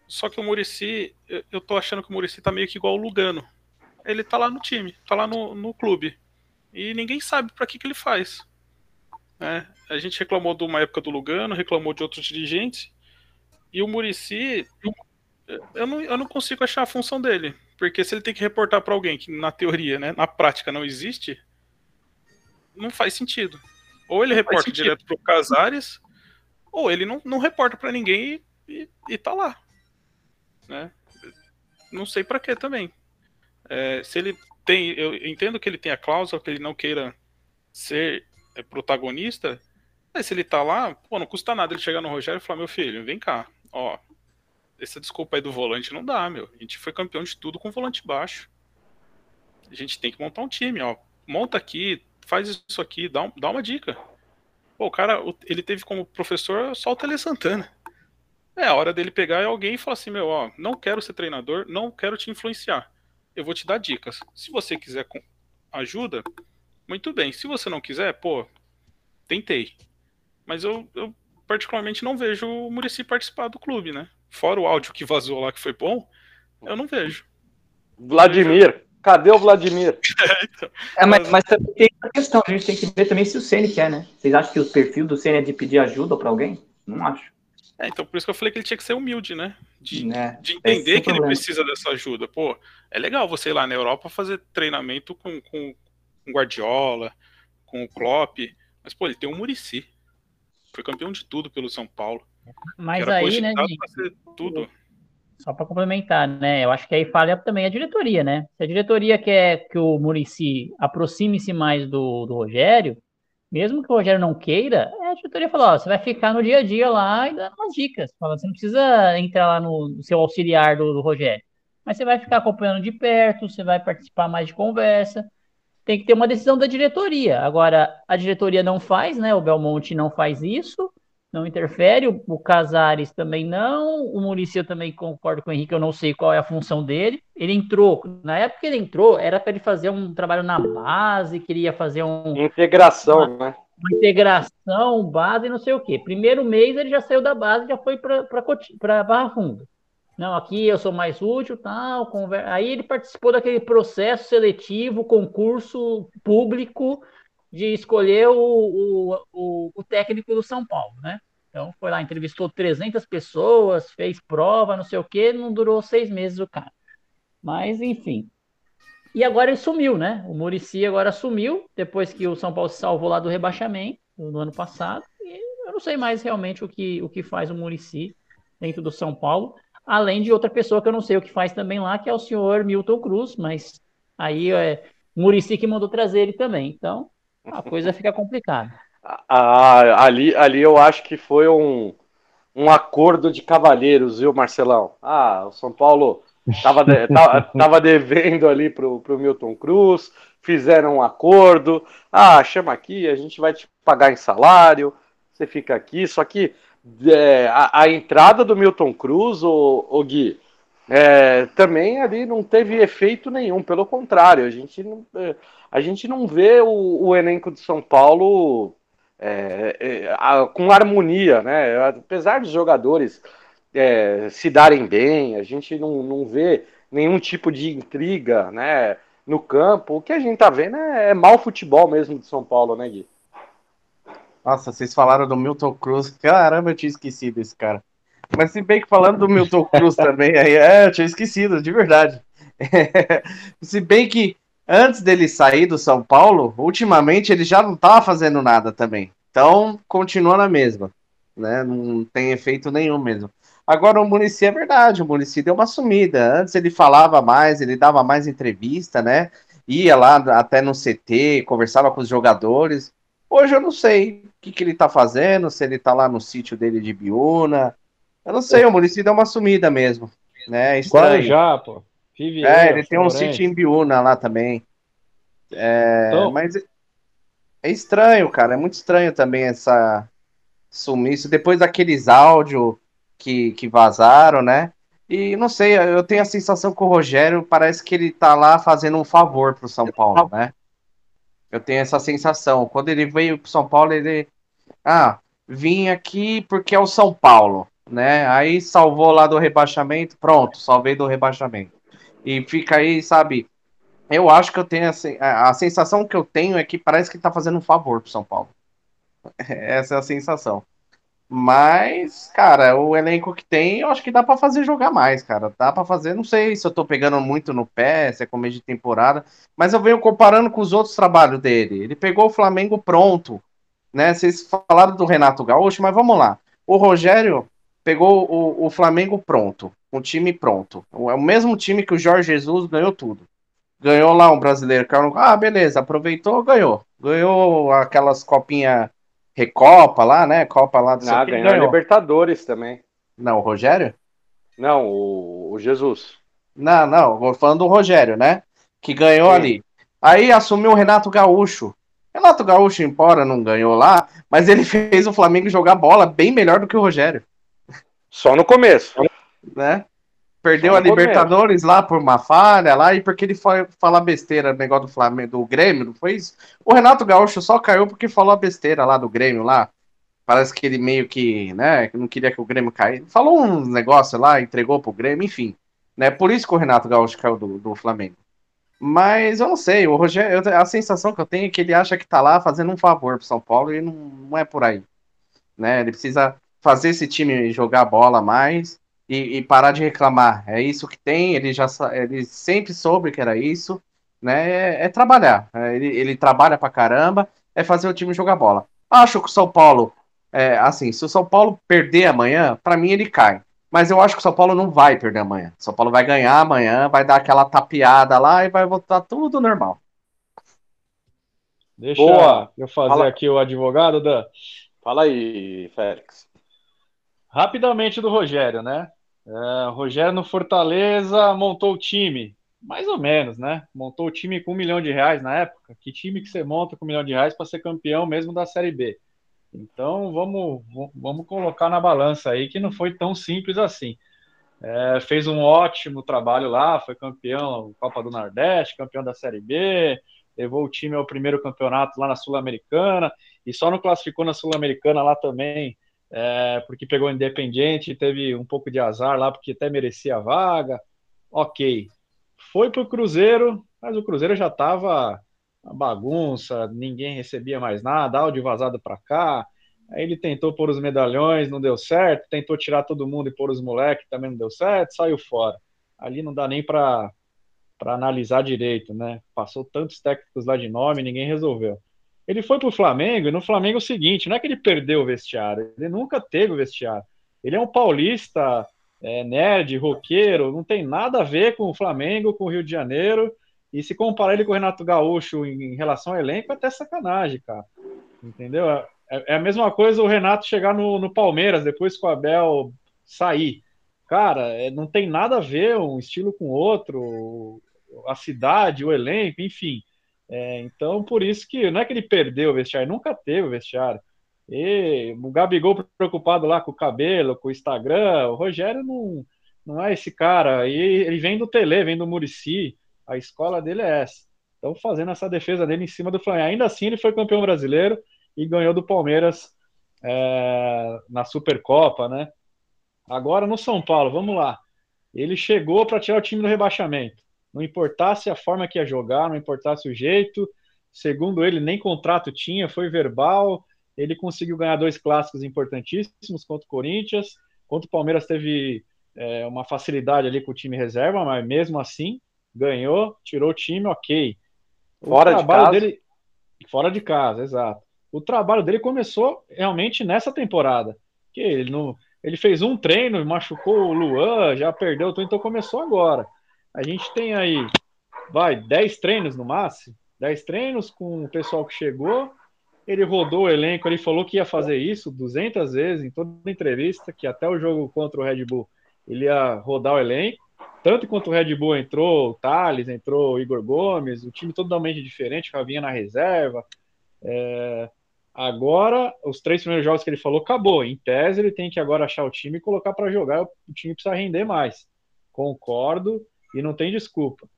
Só que o Murici, eu, tô achando que o Murici tá meio que igual o Lugano. Ele tá lá no time, tá lá no, no clube. E ninguém sabe para que, que ele faz. É, a gente reclamou de uma época do Lugano, reclamou de outros dirigentes. E o Murici, eu não, eu não consigo achar a função dele. Porque se ele tem que reportar para alguém que na teoria, né, na prática não existe, não faz sentido. Ou ele reporta direto pro Casares, ou ele não, não reporta para ninguém e, e, e, tá lá. Né? Não sei para que também. É, se ele tem, eu entendo que ele tem a cláusula que ele não queira ser é, protagonista, mas se ele tá lá, pô, não custa nada ele chegar no Rogério e falar, meu filho, vem cá, ó, essa desculpa aí do volante não dá, meu. A gente foi campeão de tudo com volante baixo. A gente tem que montar um time, ó. Monta aqui, faz isso aqui, dá, um, dá uma dica. Pô, o cara, ele teve como professor só o Tele Santana. É a hora dele pegar alguém e falar assim, meu, ó, não quero ser treinador, não quero te influenciar. Eu vou te dar dicas. Se você quiser ajuda, muito bem. Se você não quiser, pô, tentei. Mas eu, eu particularmente não vejo o Murici participar do clube, né? Fora o áudio que vazou lá que foi bom, eu não vejo.
Vladimir. Cadê o Vladimir?
é, então. é mas, mas também tem a questão, a gente tem que ver também se o Ceni quer, né? Vocês acham que o perfil do Ceni é de pedir ajuda para alguém? Não acho.
É, então por isso que eu falei que ele tinha que ser humilde, né? De, é, de entender que problema. ele precisa dessa ajuda. Pô, é legal você ir lá na Europa fazer treinamento com, com, com Guardiola, com o Klopp, mas pô, ele tem o Murici. Foi campeão de tudo pelo São Paulo.
Mas aí, né, gente, tudo. Só para complementar, né? Eu acho que aí falha também a diretoria, né? Se a diretoria quer que o Murici aproxime-se mais do, do Rogério, mesmo que o Rogério não queira, é, a diretoria fala, você vai ficar no dia a dia lá e dando umas dicas. Fala, você não precisa entrar lá no, no seu auxiliar do, do Rogério. Mas você vai ficar acompanhando de perto, você vai participar mais de conversa. Tem que ter uma decisão da diretoria. Agora, a diretoria não faz, né? O Belmonte não faz isso não interfere, o, o Casares também não, o Muricy eu também concordo com o Henrique, eu não sei qual é a função dele. Ele entrou, na época que ele entrou, era para ele fazer um trabalho na base, queria fazer um.
Integração, uma, né?
Uma integração, base, não sei o quê. Primeiro mês ele já saiu da base, já foi para Barra Funda. Não, aqui eu sou mais útil, tal. Conver... Aí ele participou daquele processo seletivo, concurso público de escolher o, o, o, o, técnico do São Paulo, né? Então foi lá, entrevistou 300 pessoas, fez prova, não sei o que, não durou seis meses o cara. Mas, enfim. E agora ele sumiu, né? O Murici agora sumiu, depois que o São Paulo se salvou lá do rebaixamento no ano passado. E eu não sei mais realmente o que, o que faz o Murici dentro do São Paulo, além de outra pessoa que eu não sei o que faz também lá, que é o senhor Milton Cruz, mas aí é Murici que mandou trazer ele também. Então, a coisa fica complicada.
Ah, ali, ali eu acho que foi um, um acordo de cavalheiros, viu, Marcelão? Ah, o São Paulo estava de, tava, devendo ali pro, pro Milton Cruz, fizeram um acordo. Ah, chama aqui, a gente vai te pagar em salário, você fica aqui. Só que é, a, a, entrada do Milton Cruz, o, o Gui, é, também ali não teve efeito nenhum, pelo contrário, a gente não, é, a gente não vê o, o elenco de São Paulo é, é, a, com harmonia, né? Apesar dos jogadores é, se darem bem, a gente não, não vê nenhum tipo de intriga, né? No campo, o que a gente tá vendo é, é mau futebol mesmo de São Paulo, né, Gui?
Nossa, vocês falaram do Milton Cruz. Caramba, eu tinha esquecido esse cara. Mas se bem que falando do Milton Cruz também, aí, é, eu tinha esquecido, de verdade. se bem que antes dele sair do São Paulo, ultimamente ele já não estava fazendo nada também. Então, continua na mesma. Né? Não tem efeito nenhum mesmo. Agora, o Munici é verdade, o Munici deu uma sumida. Antes ele falava mais, ele dava mais entrevista, né? Ia lá até no CT, conversava com os jogadores. Hoje eu não sei o que, que ele tá fazendo, se ele tá lá no sítio dele de Biúna. Eu não sei, o Munici deu uma sumida mesmo. Né? Estranho.
já, pô.
É, ele tem um sítio em Biúna lá também. É, então... Mas é estranho, cara. É muito estranho também essa sumiço. Depois daqueles áudios que, que vazaram, né? E não sei, eu tenho a sensação que o Rogério parece que ele tá lá fazendo um favor pro São Paulo, né? Eu tenho essa sensação. Quando ele veio pro São Paulo, ele. Ah, vim aqui porque é o São Paulo, né? Aí salvou lá do rebaixamento, pronto, salvei do rebaixamento. E fica aí, sabe? Eu acho que eu tenho assim, a sensação que eu tenho é que parece que tá fazendo um favor pro São Paulo. Essa é a sensação. Mas, cara, o elenco que tem, eu acho que dá para fazer jogar mais, cara. Dá para fazer, não sei se eu tô pegando muito no pé, se é começo de temporada, mas eu venho comparando com os outros trabalhos dele. Ele pegou o Flamengo pronto, né? Vocês falaram do Renato Gaúcho, mas vamos lá. O Rogério pegou o, o Flamengo pronto, um time pronto. É o mesmo time que o Jorge Jesus ganhou tudo. Ganhou lá um brasileiro. Ah, beleza, aproveitou, ganhou. Ganhou aquelas copinhas Recopa lá, né? Copa lá do
Ah, ganhou, ganhou. Libertadores também.
Não, o Rogério?
Não, o, o Jesus.
Não, não, vou falando do Rogério, né? Que ganhou Sim. ali. Aí assumiu o Renato Gaúcho. Renato Gaúcho, embora não ganhou lá, mas ele fez o Flamengo jogar bola bem melhor do que o Rogério.
Só no começo.
Né? Perdeu a Libertadores lá por uma falha lá e porque ele foi falar besteira no negócio do Flamengo, do Grêmio, não foi isso? O Renato Gaúcho só caiu porque falou a besteira lá do Grêmio lá. Parece que ele meio que, né, não queria que o Grêmio caísse. Falou um negócio lá, entregou pro Grêmio, enfim. Né? Por isso que o Renato Gaúcho caiu do, do Flamengo. Mas eu não sei, o Rogério, a sensação que eu tenho é que ele acha que tá lá fazendo um favor pro São Paulo e não, não é por aí. Né? Ele precisa fazer esse time jogar bola mais e, e, parar de reclamar. É isso que tem, ele já ele sempre soube que era isso, né? É, é trabalhar. É, ele, ele trabalha pra caramba, é fazer o time jogar bola. Acho que o São Paulo, é, assim, se o São Paulo perder amanhã, para mim ele cai. Mas eu acho que o São Paulo não vai perder amanhã. O São Paulo vai ganhar amanhã, vai dar aquela tapeada lá e vai voltar tudo normal.
Deixa Boa. eu fazer Fala. aqui o advogado, Dan.
Fala aí, Félix.
Rapidamente do Rogério, né? É, Rogério no Fortaleza montou o time, mais ou menos, né? Montou o time com um milhão de reais na época. Que time que você monta com um milhão de reais para ser campeão mesmo da Série B? Então vamos, vamos colocar na balança aí que não foi tão simples assim. É, fez um ótimo trabalho lá, foi campeão Copa do Nordeste, campeão da Série B, levou o time ao primeiro campeonato lá na Sul-Americana e só não classificou na Sul-Americana lá também é, porque pegou Independiente, teve um pouco de azar lá, porque até merecia a vaga. Ok. Foi para o Cruzeiro, mas o Cruzeiro já estava uma bagunça, ninguém recebia mais nada, áudio vazado para cá. Aí ele tentou pôr os medalhões, não deu certo, tentou tirar todo mundo e pôr os moleques, também não deu certo, saiu fora. Ali não dá nem para analisar direito, né? Passou tantos técnicos lá de nome, ninguém resolveu. Ele foi para o Flamengo, e no Flamengo é o seguinte: não é que ele perdeu o vestiário, ele nunca teve o vestiário. Ele é um paulista, é, nerd, roqueiro, não tem nada a ver com o Flamengo, com o Rio de Janeiro. E se comparar ele com o Renato Gaúcho em, em relação ao elenco, é até sacanagem, cara. Entendeu? É, é, a mesma coisa o Renato chegar no, no Palmeiras depois que o Abel sair. Cara, é, não tem nada a ver um estilo com outro, a cidade, o elenco, enfim. É, então, por isso que não é que ele perdeu o vestiário, nunca teve o vestiário. E o Gabigol preocupado lá com o cabelo, com o Instagram, o Rogério não, não é esse cara. E ele vem do Tele, vem do Murici, a escola dele é essa. Então, fazendo essa defesa dele em cima do Flamengo. Ainda assim, ele foi campeão brasileiro e ganhou do Palmeiras é, na Supercopa, né? Agora no São Paulo, vamos lá. Ele chegou para tirar o time do rebaixamento. Não importasse a forma que ia jogar, não importasse o jeito. Segundo ele, nem contrato tinha, foi verbal. Ele conseguiu ganhar dois clássicos importantíssimos contra o Corinthians. Contra o Palmeiras teve é, uma facilidade ali com o time reserva, mas mesmo assim ganhou, tirou o time, ok.
O fora de casa. Dele,
fora de casa, exato. O trabalho dele começou realmente nessa temporada. Que ele não, ele fez um treino, machucou o Luan, já perdeu, então começou agora. A gente tem aí, vai, 10 treinos no máximo, 10 treinos com o pessoal que chegou. Ele rodou o elenco, ele falou que ia fazer isso 200 vezes em toda entrevista, que até o jogo contra o Red Bull ele ia rodar o elenco. Tanto quanto o Red Bull entrou o Thales, entrou o Igor Gomes, o time totalmente diferente, Ravinha na reserva. É... Agora, os três primeiros jogos que ele falou, acabou. Em tese, ele tem que agora achar o time e colocar para jogar. O time precisa render mais. Concordo e não tem desculpa.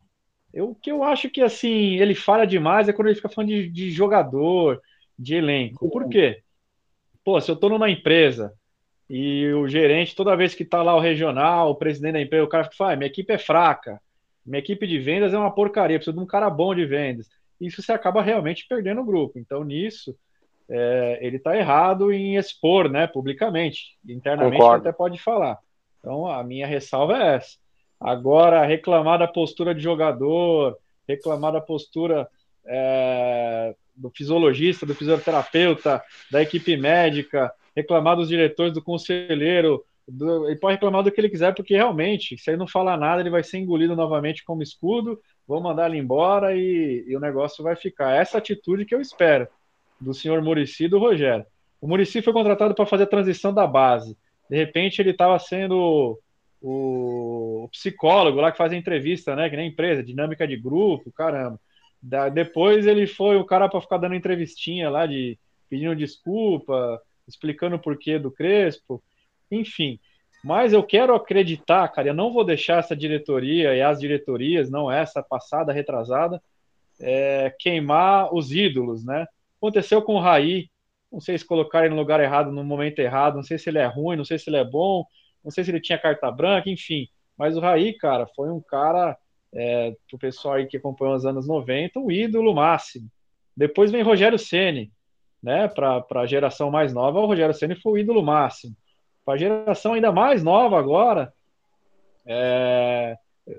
Eu, o que eu acho que assim ele falha demais é quando ele fica falando de, de jogador, de elenco. Por quê? Pô, se eu tô numa empresa e o gerente, toda vez que tá lá o regional, o presidente da empresa, o cara fala, ah, minha equipe é fraca, minha equipe de vendas é uma porcaria, preciso de um cara bom de vendas. Isso você acaba realmente perdendo o grupo. Então, nisso, é, ele está errado em expor, né, publicamente. Internamente até pode falar. Então, a minha ressalva é essa. Agora, reclamar da postura de jogador, reclamar da postura é, do fisiologista, do fisioterapeuta, da equipe médica, reclamar dos diretores, do conselheiro, do, ele pode reclamar do que ele quiser, porque realmente, se ele não falar nada, ele vai ser engolido novamente como escudo, vão mandar ele embora e, e o negócio vai ficar. Essa atitude que eu espero do senhor Murici e do Rogério. O Murici foi contratado para fazer a transição da base. De repente ele estava sendo o, psicólogo lá que faz a entrevista, né? Que nem empresa, dinâmica de grupo, caramba. Da, depois ele foi o cara para ficar dando entrevistinha lá de pedindo desculpa, explicando o porquê do Crespo, enfim. Mas eu quero acreditar, cara, eu não vou deixar essa diretoria e as diretorias, não essa passada, retrasada, é, queimar os ídolos, né? Aconteceu com o Raí, não sei se colocaram no lugar errado, no momento errado, não sei se ele é ruim, não sei se ele é bom, não sei se ele tinha carta branca, enfim. Mas o Raí, cara, foi um cara, é, pro pessoal aí que acompanhou os anos 90, um ídolo máximo. Depois vem Rogério Ceni, né? Para a geração mais nova, o Rogério Ceni foi o ídolo máximo. Para a geração ainda mais nova agora, é,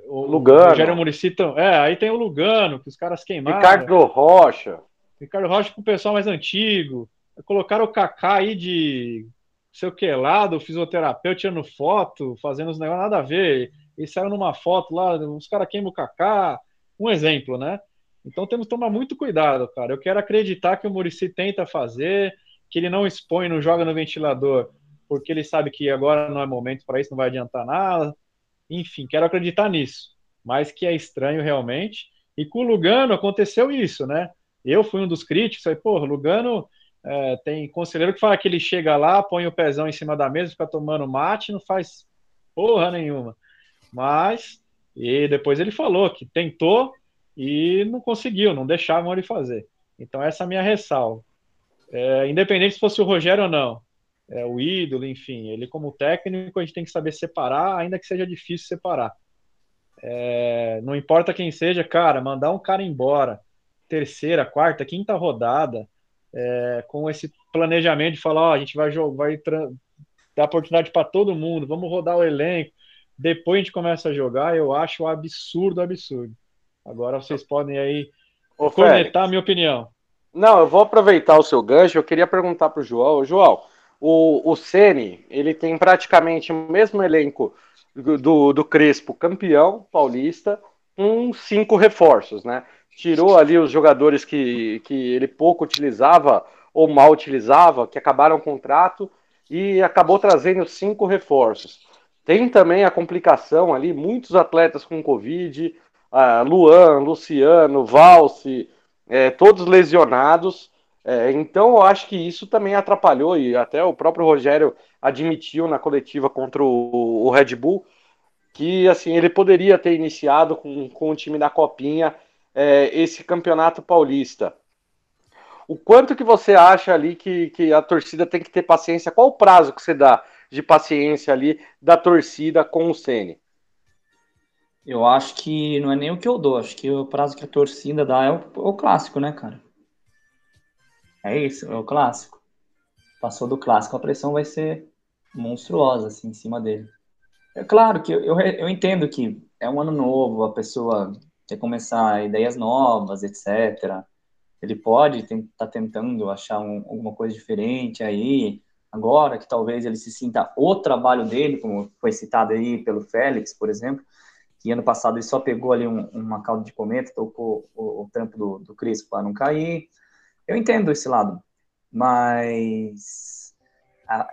o
Lugano.
Rogério Murici, é, aí tem o Lugano, que os caras queimaram.
Ricardo Rocha.
Ricardo Rocha com o pessoal mais antigo. Colocaram o Kaká aí de sei o que lá, do fisioterapeuta tirando foto, fazendo os negócios, nada a ver. E saiu numa foto lá, os caras queimam o Kaká. Um exemplo, né? Então temos que tomar muito cuidado, cara. Eu quero acreditar que o Murici tenta fazer, que ele não expõe, não joga no ventilador, porque ele sabe que agora não é momento para isso, não vai adiantar nada. Enfim, quero acreditar nisso. Mas que é estranho realmente. E com o Lugano aconteceu isso, né? Eu fui um dos críticos, falei, pô, Lugano é, tem conselheiro que fala que ele chega lá, põe o pezão em cima da mesa, fica tomando mate, não faz porra nenhuma. Mas, e depois ele falou que tentou e não conseguiu, não deixavam ele fazer. Então essa é a minha ressalva. É, independente se fosse o Rogério ou não, é, o ídolo, enfim, ele como técnico a gente tem que saber separar, ainda que seja difícil separar. É, não importa quem seja, cara, mandar um cara embora, terceira, quarta, quinta rodada, é, com esse planejamento de falar, ó, a gente vai jogar, vai dar oportunidade para todo mundo, vamos rodar o elenco, depois a gente começa a jogar, eu acho absurdo, absurdo. Agora vocês podem aí Ô, conectar a minha opinião.
Não, eu vou aproveitar o seu gancho, eu queria perguntar para o João, João, o, o Ceni, ele tem praticamente o mesmo elenco do, do Crespo, campeão paulista, com cinco reforços, né? tirou ali os jogadores que, que ele pouco utilizava ou mal utilizava, que acabaram o contrato e acabou trazendo cinco reforços. Tem também a complicação ali, muitos atletas com Covid, uh, Luan, Luciano, Valse, é, todos lesionados. É, então eu acho que isso também atrapalhou, e até o próprio Rogério admitiu na coletiva contra o, o Red Bull que assim ele poderia ter iniciado com, com o time da Copinha é, esse campeonato paulista. O quanto que você acha ali que, que a torcida tem que ter paciência? Qual o prazo que você dá de paciência ali da torcida com o Ceni?
Eu acho que não é nem o que eu dou, acho que o prazo que a torcida dá é o, o clássico, né, cara? É isso, é o clássico. Passou do clássico, a pressão vai ser monstruosa assim em cima dele. É claro que eu, eu, entendo que é um ano novo, a pessoa quer começar ideias novas, etc. Ele pode estar tá tentando achar um, alguma coisa diferente aí, agora que talvez ele se sinta o trabalho dele, como foi citado aí pelo Félix, por exemplo, que ano passado ele só pegou ali um, uma cauda de cometa, tocou o, o tampo do, do Crispo para não cair. Eu entendo esse lado, mas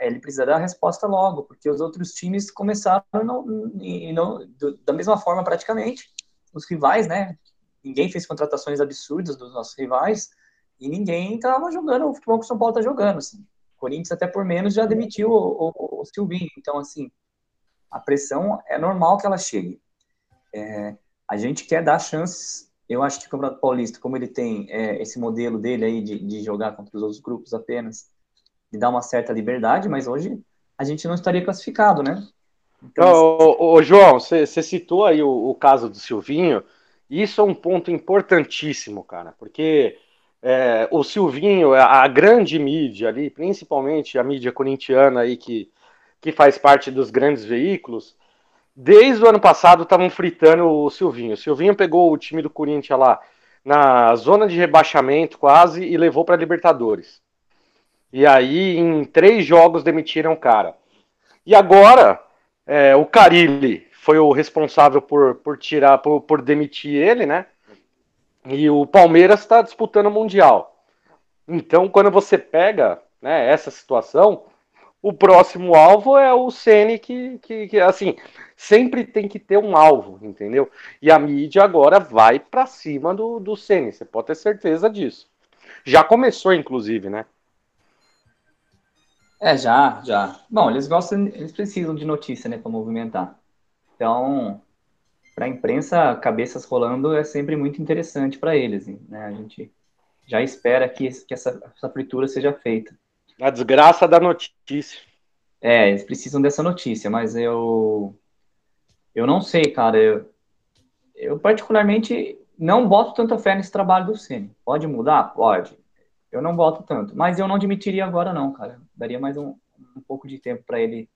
ele precisa dar a resposta logo, porque os outros times começaram não, não, do, da mesma forma praticamente, os rivais, né? Ninguém fez contratações absurdas dos nossos rivais e ninguém estava jogando o futebol que o São Paulo está jogando. Assim. O Corinthians, até por menos, já demitiu o, o, o Silvinho. Então, assim, a pressão é normal que ela chegue. É, a gente quer dar chances. Eu acho que o Campeonato Paulista, como ele tem é, esse modelo dele aí de, de jogar contra os outros grupos apenas, de dar uma certa liberdade, mas hoje a gente não estaria classificado, né?
Então, ô, ô, João, você citou aí o, o, caso do Silvinho. Isso é um ponto importantíssimo, cara, porque é, o Silvinho, a, a grande mídia ali, principalmente a mídia corintiana aí que, que faz parte dos grandes veículos, desde o ano passado estavam fritando o Silvinho. O Silvinho pegou o time do Corinthians lá na zona de rebaixamento quase e levou para Libertadores. E aí, em três jogos, demitiram o cara. E agora, é, o Carilli foi o responsável por, por tirar, por, por demitir ele, né? E o Palmeiras está disputando o Mundial. Então, quando você pega né, essa situação, o próximo alvo é o Ceni que, que, que, assim, sempre tem que ter um alvo, entendeu? E a mídia agora vai para cima do, do Ceni, você pode ter certeza disso. Já começou, inclusive, né?
É, já, já. Bom, eles gostam, eles precisam de notícia, né, para movimentar. Então, para a imprensa, cabeças rolando é sempre muito interessante para eles, né? A gente já espera que, que essa, essa fritura seja feita.
A desgraça da notícia.
É, eles precisam dessa notícia, mas eu eu não sei, cara. Eu, eu particularmente não boto tanta fé nesse trabalho do Ceni. Pode mudar? Pode. Eu não boto tanto, mas eu não admitiria agora não, cara. Daria mais um, um pouco de tempo para ele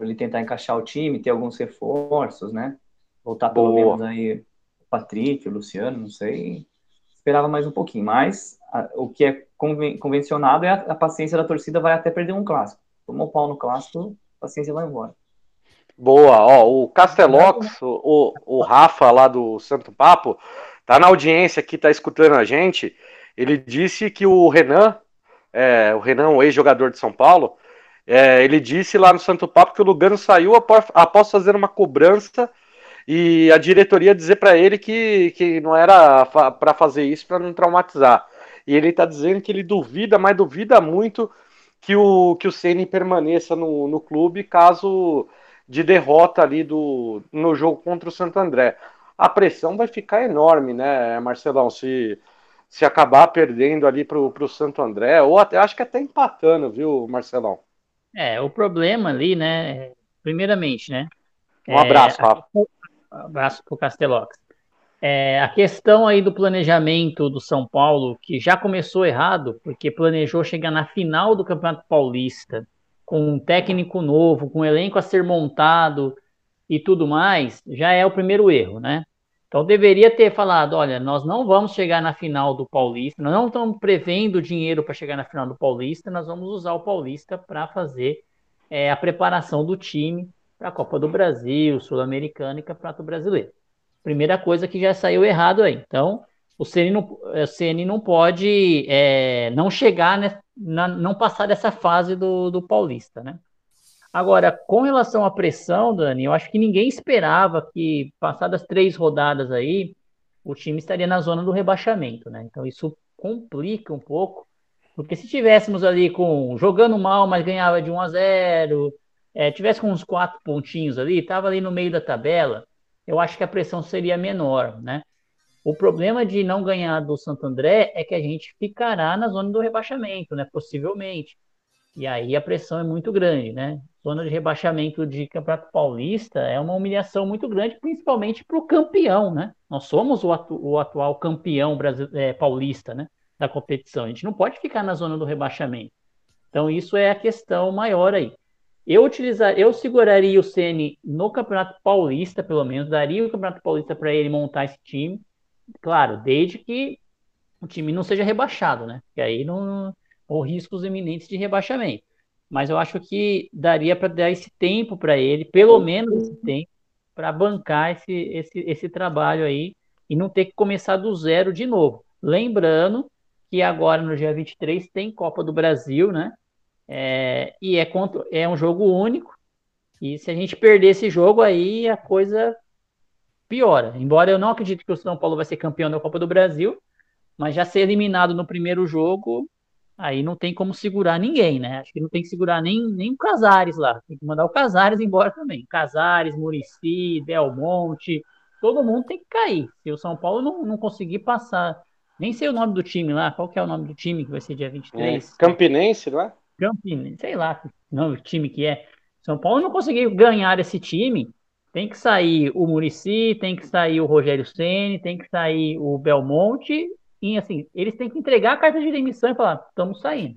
pra ele tentar encaixar o time, ter alguns reforços, né? Voltar pelo Boa. menos aí o Patrick, o Luciano, não sei. Esperava mais um pouquinho, mas a, o que é conven, convencionado é a, a, paciência da torcida vai até perder um clássico. Tomou pau no clássico, a paciência vai embora.
Boa, ó, o Castelox, o, o Rafa lá do Santo Papo, tá na audiência aqui, tá escutando a gente. Ele disse que o Renan, é, o Renan, o ex-jogador de São Paulo, é, ele disse lá no Santo Papo que o Lugano saiu após, após fazer uma cobrança e a diretoria dizer para ele que, que não era para fazer isso para não traumatizar. E ele está dizendo que ele duvida, mas duvida muito que o que o Ceni permaneça no, no clube caso de derrota ali do no jogo contra o Santo André. A pressão vai ficar enorme, né, Marcelão? Se se acabar perdendo ali pro, pro Santo André, ou até acho que até empatando, viu, Marcelão?
É, o problema ali, né, primeiramente, né?
Um abraço, é, Rafa. Um
abraço pro Castelox. É, a questão aí do planejamento do São Paulo, que já começou errado, porque planejou chegar na final do Campeonato Paulista com um técnico novo, com um elenco a ser montado e tudo mais, já é o primeiro erro, né? Então deveria ter falado, olha, nós não vamos chegar na final do Paulista, nós não estamos prevendo dinheiro para chegar na final do Paulista, nós vamos usar o Paulista para fazer é, a preparação do time para a Copa do Brasil, Sul-Americana e Campeonato Brasileiro. Primeira coisa que já saiu errado aí. Então, o CN não, o CN não pode é, não chegar, né, na, não passar dessa fase do, do Paulista, né? Agora, com relação à pressão, Dani, eu acho que ninguém esperava que, passadas três rodadas aí, o time estaria na zona do rebaixamento, né? Então isso complica um pouco, porque se tivéssemos ali com jogando mal, mas ganhava de 1 a 0, é, tivesse com uns quatro pontinhos ali, estava ali no meio da tabela, eu acho que a pressão seria menor, né? O problema de não ganhar do Santo André é que a gente ficará na zona do rebaixamento, né? Possivelmente. E aí a pressão é muito grande, né? Zona de rebaixamento de Campeonato Paulista é uma humilhação muito grande, principalmente para o campeão, né? Nós somos o, atu o atual campeão é, paulista, né? Da competição. A gente não pode ficar na zona do rebaixamento. Então isso é a questão maior aí. Eu utilizar, eu seguraria o Ceni no Campeonato Paulista, pelo menos, daria o Campeonato Paulista para ele montar esse time. Claro, desde que o time não seja rebaixado, né? Que aí não, ou riscos iminentes de rebaixamento. Mas eu acho que daria para dar esse tempo para ele, pelo menos esse tempo, para bancar esse, esse, esse trabalho aí e não ter que começar do zero de novo. Lembrando que agora no dia 23 tem Copa do Brasil, né? É, e é, contra, é um jogo único. E se a gente perder esse jogo aí, a coisa piora. Embora eu não acredite que o São Paulo vai ser campeão da Copa do Brasil, Mas já ser eliminado no primeiro jogo, aí não tem como segurar ninguém, né? Acho que não tem que segurar nem, nem o Casares lá. Tem que mandar o Casares embora também. Casares, Murici, Belmonte, todo mundo tem que cair. Se o São Paulo não, não conseguir passar, nem sei o nome do time lá, qual que é o nome do time que vai ser dia 23?
É, Campinense, não é?
Campinense, sei lá não, o time que é. São Paulo não conseguiu ganhar esse time. Tem que sair o Murici, tem que sair o Rogério Ceni, tem que sair o Belmonte e assim, eles têm que entregar a carta de demissão e falar, estamos saindo.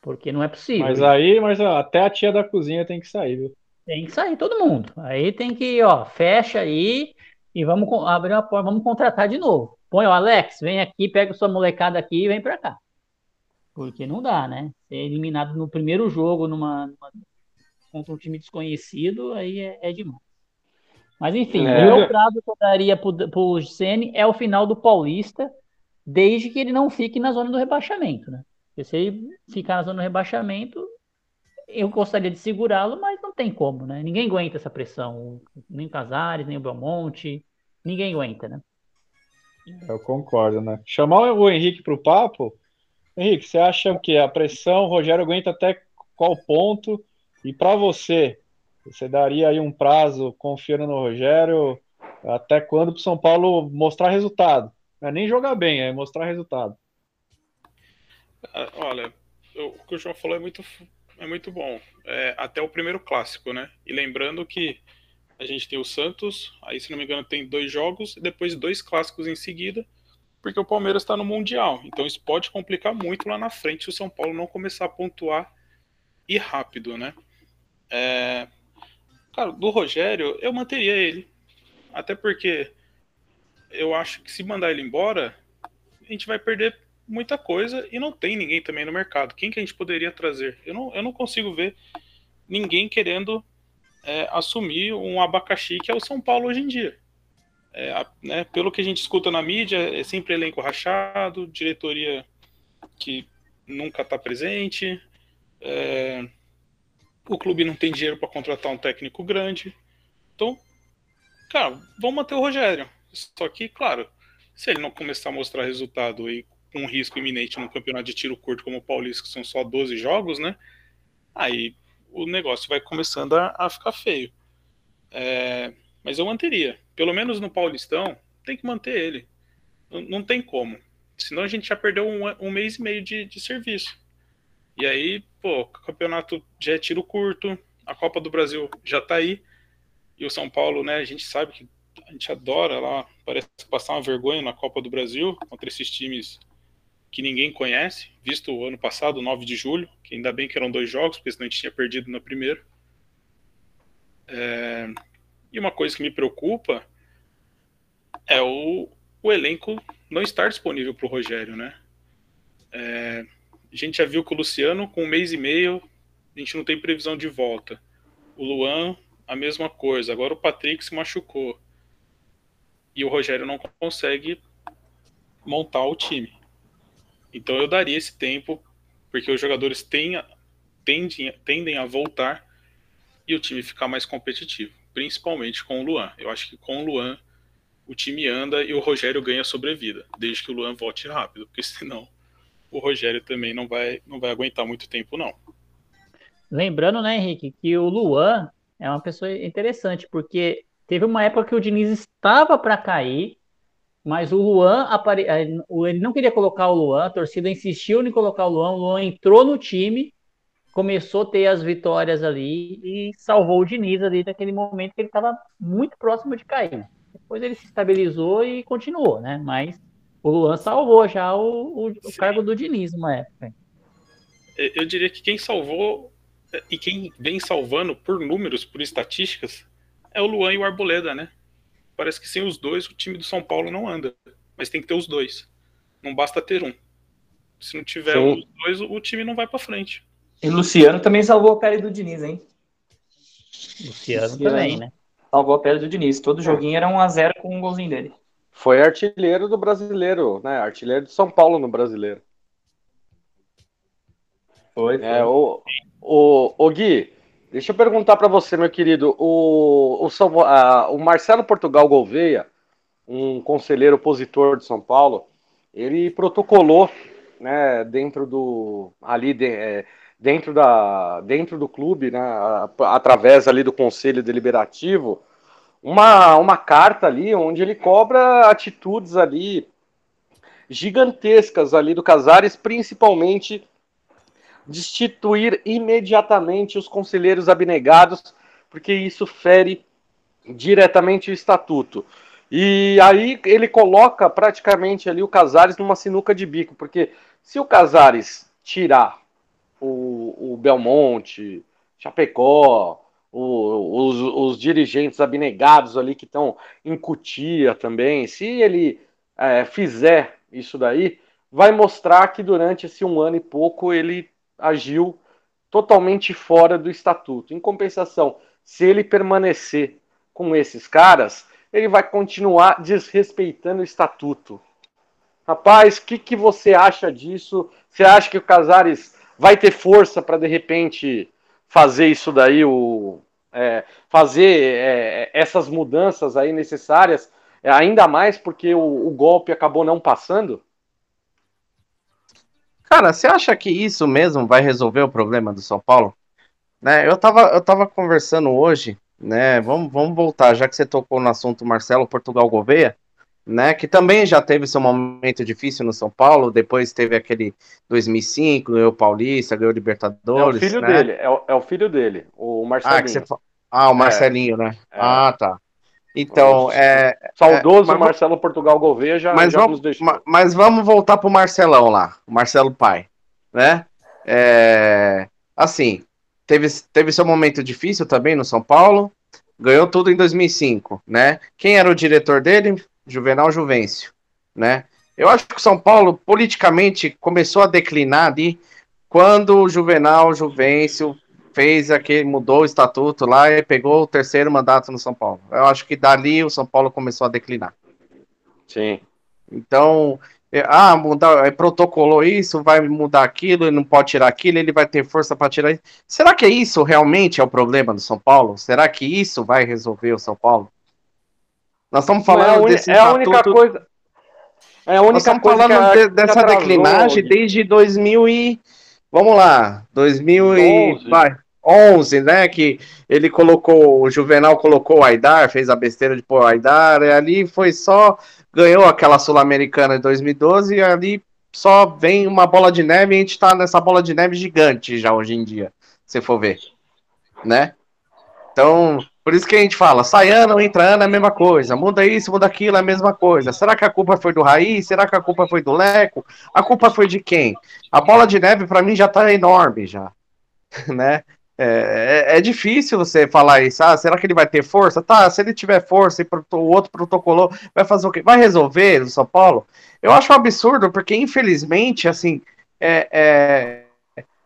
Porque não é possível.
Mas aí, mas ó, até a tia da cozinha tem que sair, viu?
Tem que sair todo mundo. Aí tem que, ó, fecha aí e vamos abrir uma porta, vamos contratar de novo. Põe o Alex, vem aqui, pega sua molecada aqui e vem pra cá. Porque não dá, né? Ser eliminado no primeiro jogo numa, numa contra um time desconhecido, aí é, é demais. Mas enfim, é. o meu prazo que eu daria pro, pro Ceni é o final do Paulista desde que ele não fique na zona do rebaixamento, né? Porque se ele ficar na zona do rebaixamento, eu gostaria de segurá-lo, mas não tem como, né? Ninguém aguenta essa pressão, nem o Casares, nem o Belmonte, ninguém aguenta, né?
Eu concordo, né? Chamar o Henrique para o papo, Henrique, você acha que a pressão, o Rogério aguenta até qual ponto? E para você, você daria aí um prazo confiando no Rogério até quando para o São Paulo mostrar resultado? Não é nem jogar bem, é mostrar resultado.
Ah, olha, o que o João falou é muito, é muito bom. É, até o primeiro clássico, né? E lembrando que a gente tem o Santos, aí se não me engano tem dois jogos, e depois dois clássicos em seguida, porque o Palmeiras está no Mundial. Então isso pode complicar muito lá na frente se o São Paulo não começar a pontuar e rápido, né? É... Cara, do Rogério, eu manteria ele. Até porque eu acho que se mandar ele embora, a gente vai perder muita coisa e não tem ninguém também no mercado. Quem que a gente poderia trazer? Eu não, eu não consigo ver ninguém querendo é, assumir um abacaxi que é o São Paulo hoje em dia. É, a, né, pelo que a gente escuta na mídia, é sempre elenco rachado, diretoria que nunca está presente, é, o clube não tem dinheiro para contratar um técnico grande. Então, cara, vamos manter o Rogério. Só que, claro, se ele não começar a mostrar resultado e um risco iminente no campeonato de tiro curto como o Paulista, que são só 12 jogos, né? Aí o negócio vai começando a, a ficar feio. É, mas eu manteria. Pelo menos no Paulistão, tem que manter ele. Não, não tem como. Senão a gente já perdeu um, um mês e meio de, de serviço. E aí, pô, o campeonato já é tiro curto, a Copa do Brasil já tá aí. E o São Paulo, né, a gente sabe que a gente adora lá, parece passar uma vergonha na Copa do Brasil contra esses times que ninguém conhece, visto o ano passado, 9 de julho, que ainda bem que eram dois jogos, porque senão a gente tinha perdido no primeiro. É... E uma coisa que me preocupa é o, o elenco não estar disponível para o Rogério, né? É... A gente já viu que o Luciano, com um mês e meio, a gente não tem previsão de volta. O Luan, a mesma coisa. Agora o Patrick se machucou e o Rogério não consegue montar o time. Então eu daria esse tempo, porque os jogadores têm, tendem, tendem a voltar e o time ficar mais competitivo, principalmente com o Luan. Eu acho que com o Luan o time anda e o Rogério ganha sobrevida, desde que o Luan volte rápido, porque senão o Rogério também não vai, não vai aguentar muito tempo, não.
Lembrando, né, Henrique, que o Luan é uma pessoa interessante, porque Teve uma época que o Diniz estava para cair, mas o Luan apare... Eh, ele não queria colocar o Luan, a torcida insistiu em colocar o Luan, o Luan entrou no time, começou a ter as vitórias ali e salvou o Diniz ali naquele momento que ele estava muito próximo de cair. Depois ele se estabilizou e continuou, né? Mas o Luan salvou já o, o, o cargo do Diniz numa época.
Eu diria que quem salvou eh, e quem vem salvando por números, por estatísticas, é o Luan e o Arboleda, né? Parece que sem os dois o time do São Paulo não anda. Mas tem que ter os dois. Não basta ter um. Se não tiver Sim. os dois, o time não vai para frente.
E Luciano também salvou a pele do Diniz, hein?
Luciano, Luciano também, né?
Salvou a pele do Diniz. Todo joguinho era 1x0 com um golzinho dele.
Foi artilheiro do brasileiro, né? Artilheiro de São Paulo no brasileiro.
Foi, foi.
É, o, o, o Gui, Deixa eu perguntar para você, meu querido. O, o, São, a, o Marcelo Portugal Gouveia, um conselheiro opositor de São Paulo, ele protocolou, né, dentro do ali de, é, dentro da dentro do clube, né, através ali do conselho deliberativo, uma, uma carta ali onde ele cobra atitudes ali gigantescas ali do Casares, principalmente destituir imediatamente os conselheiros abnegados, porque isso fere diretamente o estatuto. E aí ele coloca praticamente ali o Casares numa sinuca de bico, porque se o Casares tirar o, o Belmonte, Chapecó, o, os, os, dirigentes abnegados ali que estão em Cutia também, se ele é, fizer isso daí, vai mostrar que durante esse um ano e pouco ele agiu totalmente fora do estatuto. Em compensação, se ele permanecer com esses caras, ele vai continuar desrespeitando o estatuto. Rapaz, o que, que você acha disso? Você acha que o Casares vai ter força para de repente fazer isso daí, o, é, fazer é, essas mudanças aí necessárias, ainda mais porque o, o golpe acabou não passando?
Cara, você acha que isso mesmo vai resolver o problema do São Paulo? Né, eu, tava, eu tava conversando hoje, né? Vamos, vamos voltar, já que você tocou no assunto Marcelo Portugal Gouveia, né? Que também já teve seu momento difícil no São Paulo, depois teve aquele 2005, ganhou o Paulista, ganhou o Libertadores.
É o filho
né?
dele, é o, é o, filho dele, o Marcelinho.
Ah, ah o Marcelinho, é. né? É. Ah, tá. Então, é.
Saudoso
é,
Marcelo Portugal Gouveia já,
mas
já
vamos,
nos deixou.
Mas, mas vamos voltar pro Marcelão lá, o Marcelo Pai, né? É, assim, teve, teve seu momento difícil também no São Paulo, ganhou tudo em 2005, né? Quem era o diretor dele? Juvenal Juvencio, né? Eu acho que o São Paulo politicamente começou a declinar ali quando o Juvenal Juvencio fez aquele, mudou o estatuto lá e pegou o terceiro mandato no São Paulo. Eu acho que dali o São Paulo começou a declinar.
Sim.
Então, é, ah, mudar, é, protocolou isso, vai mudar aquilo, ele não pode tirar aquilo, ele vai ter força para tirar isso. Será que é isso realmente é o problema do São Paulo? Será que isso vai resolver o São Paulo? Nós estamos falando
é desse é a única coisa. É a única Nós estamos
coisa falando de, dessa declinagem desde 2000 e vamos lá, 2011. e vai, 11, né, que ele colocou, o Juvenal colocou o Aidar, fez a besteira de pôr o Aidar, e ali foi só, ganhou aquela Sul-Americana em 2012, e ali só vem uma bola de neve, e a gente tá nessa bola de neve gigante já hoje em dia, se for ver, né? Então, por isso que a gente fala, sai ano, entra ano, é a mesma coisa, muda isso, muda aquilo, é a mesma coisa. Será que a culpa foi do Raiz? Será que a culpa foi do Leco? A culpa foi de quem? A bola de neve para mim já tá enorme já, né? É, é, é, difícil você falar isso. Ah, será que ele vai ter força? Tá, se ele tiver força e o outro protocolou, vai fazer o quê? Vai resolver no São Paulo? Eu acho um absurdo, porque infelizmente, assim, é, é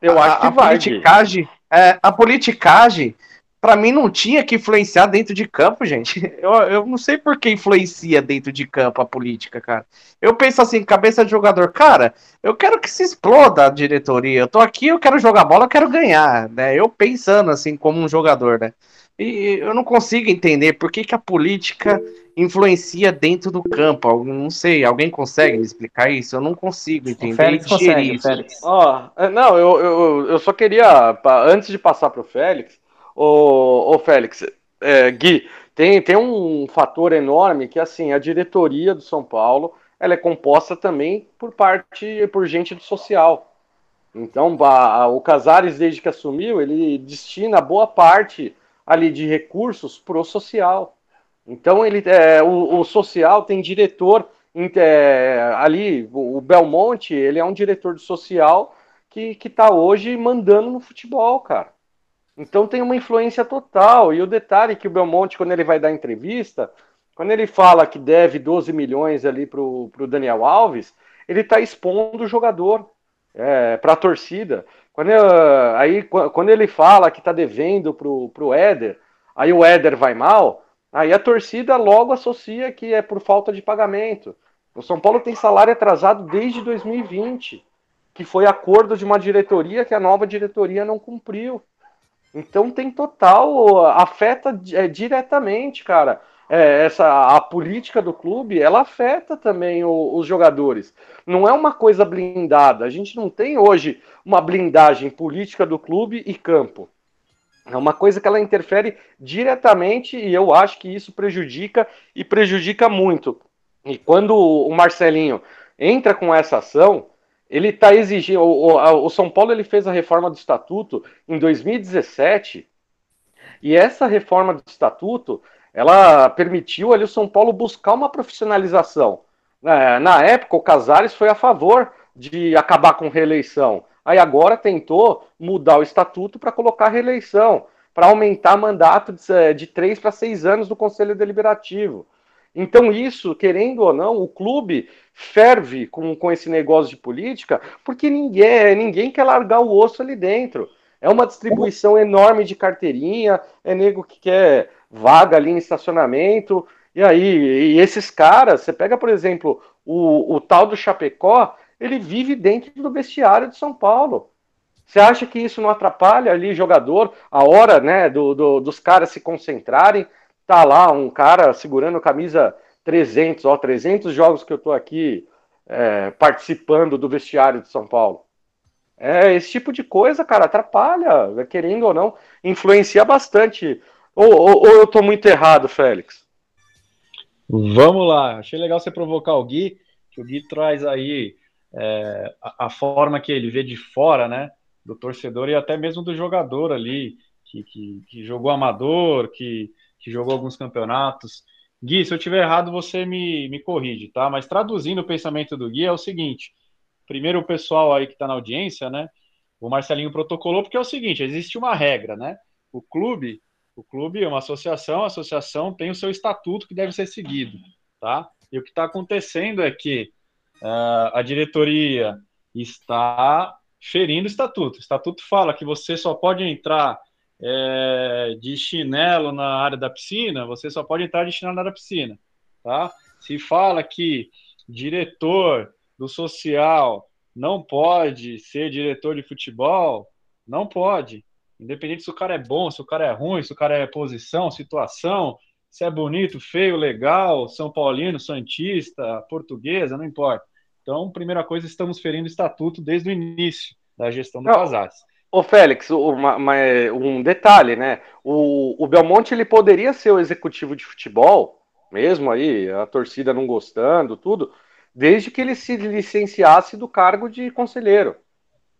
eu a, acho que
a
vai.
Politicagem, é, a politicagem para mim não tinha que influenciar dentro de campo, gente. Eu, eu não sei por que influencia dentro de campo a política, cara. Eu penso assim, cabeça de jogador, cara, eu quero que se exploda a diretoria. Eu tô aqui, eu quero jogar bola, eu quero ganhar, né? Eu pensando assim como um jogador, né? E eu não consigo entender por que, que a política influencia dentro do campo. Eu não sei, alguém consegue me explicar isso? Eu não consigo entender. O
Félix consegue, isso. Félix.
Oh, não, eu, eu, eu só queria, antes de passar para o Félix, Ô, ô Félix, é, Gui, tem, tem um fator enorme que assim, a diretoria do São Paulo ela é composta também por parte, por gente do social. Então, a, o Casares, desde que assumiu, ele destina boa parte ali de recursos para o social. Então, ele, é, o, o, social tem diretor é, ali, o Belmonte, ele é um diretor do social que está hoje mandando no futebol, cara. Então tem uma influência total. E o detalhe é que o Belmonte, quando ele vai dar entrevista, quando ele fala que deve 12 milhões ali para o Daniel Alves, ele está expondo o jogador é, para a torcida. Quando, aí, quando ele fala que está devendo para o Éder, aí o Éder vai mal, aí a torcida logo associa que é por falta de pagamento. O São Paulo tem salário atrasado desde 2020, que foi acordo de uma diretoria que a nova diretoria não cumpriu. Então tem total, afeta é, diretamente, cara. é, essa a política do clube ela afeta também o, os jogadores. Não é uma coisa blindada. A gente não tem hoje uma blindagem política do clube e campo. É uma coisa que ela interfere diretamente e eu acho que isso prejudica e prejudica muito. E quando o Marcelinho entra com essa ação, ele está exigindo. O, o, São Paulo ele fez a reforma do estatuto em 2017 e essa reforma do estatuto ela permitiu ali o São Paulo buscar uma profissionalização. É, na época, o Casares foi a favor de acabar com reeleição. Aí agora tentou mudar o estatuto para colocar reeleição, para aumentar mandato de, de três para seis anos do Conselho Deliberativo. Então, isso, querendo ou não, o clube ferve com, com esse negócio de política, porque ninguém, ninguém quer largar o osso ali dentro. É uma distribuição enorme de carteirinha, é nego que quer vaga ali em estacionamento. E aí, e esses caras, você pega, por exemplo, o, o tal do Chapecó, ele vive dentro do vestiário de São Paulo. Você acha que isso não atrapalha ali jogador, a hora né, do, do, dos caras se concentrarem? Tá lá um cara segurando camisa 300, ó, 300 jogos que eu tô aqui é, participando do vestiário de São Paulo. É, esse tipo de coisa, cara, atrapalha, querendo ou não, influencia bastante. Ou, ou, ou eu tô muito errado, Félix?
Vamos lá, achei legal você provocar o Gui, que o Gui traz aí é, a, a, forma que ele vê de fora, né, do torcedor e até mesmo do jogador ali, que, que, que jogou amador, que, que jogou alguns campeonatos. Gui, se eu tiver errado, você me, me corrige, tá? Mas traduzindo o pensamento do Gui é o seguinte: primeiro o pessoal aí que está na audiência, né? O Marcelinho protocolou porque é o seguinte: existe uma regra, né? O clube, o clube é uma associação, a associação tem o seu estatuto que deve ser seguido, tá? E o que está acontecendo é que uh, a diretoria está ferindo o estatuto. O estatuto fala que você só pode entrar é, de chinelo na área da piscina, você só pode entrar de chinelo na área da piscina, tá? Se fala que diretor do social não pode ser diretor de futebol, não pode. Independente se o cara é bom, se o cara é ruim, se o cara é posição, situação, se é bonito, feio, legal, São Paulino, Santista, portuguesa, não importa. Então, primeira coisa, estamos ferindo o estatuto desde o início da gestão do Casares.
Ô Félix, uma, uma, um detalhe, né? O, o Belmonte ele poderia ser o executivo de futebol, mesmo aí, a torcida não gostando, tudo, desde que ele se licenciasse do cargo de conselheiro.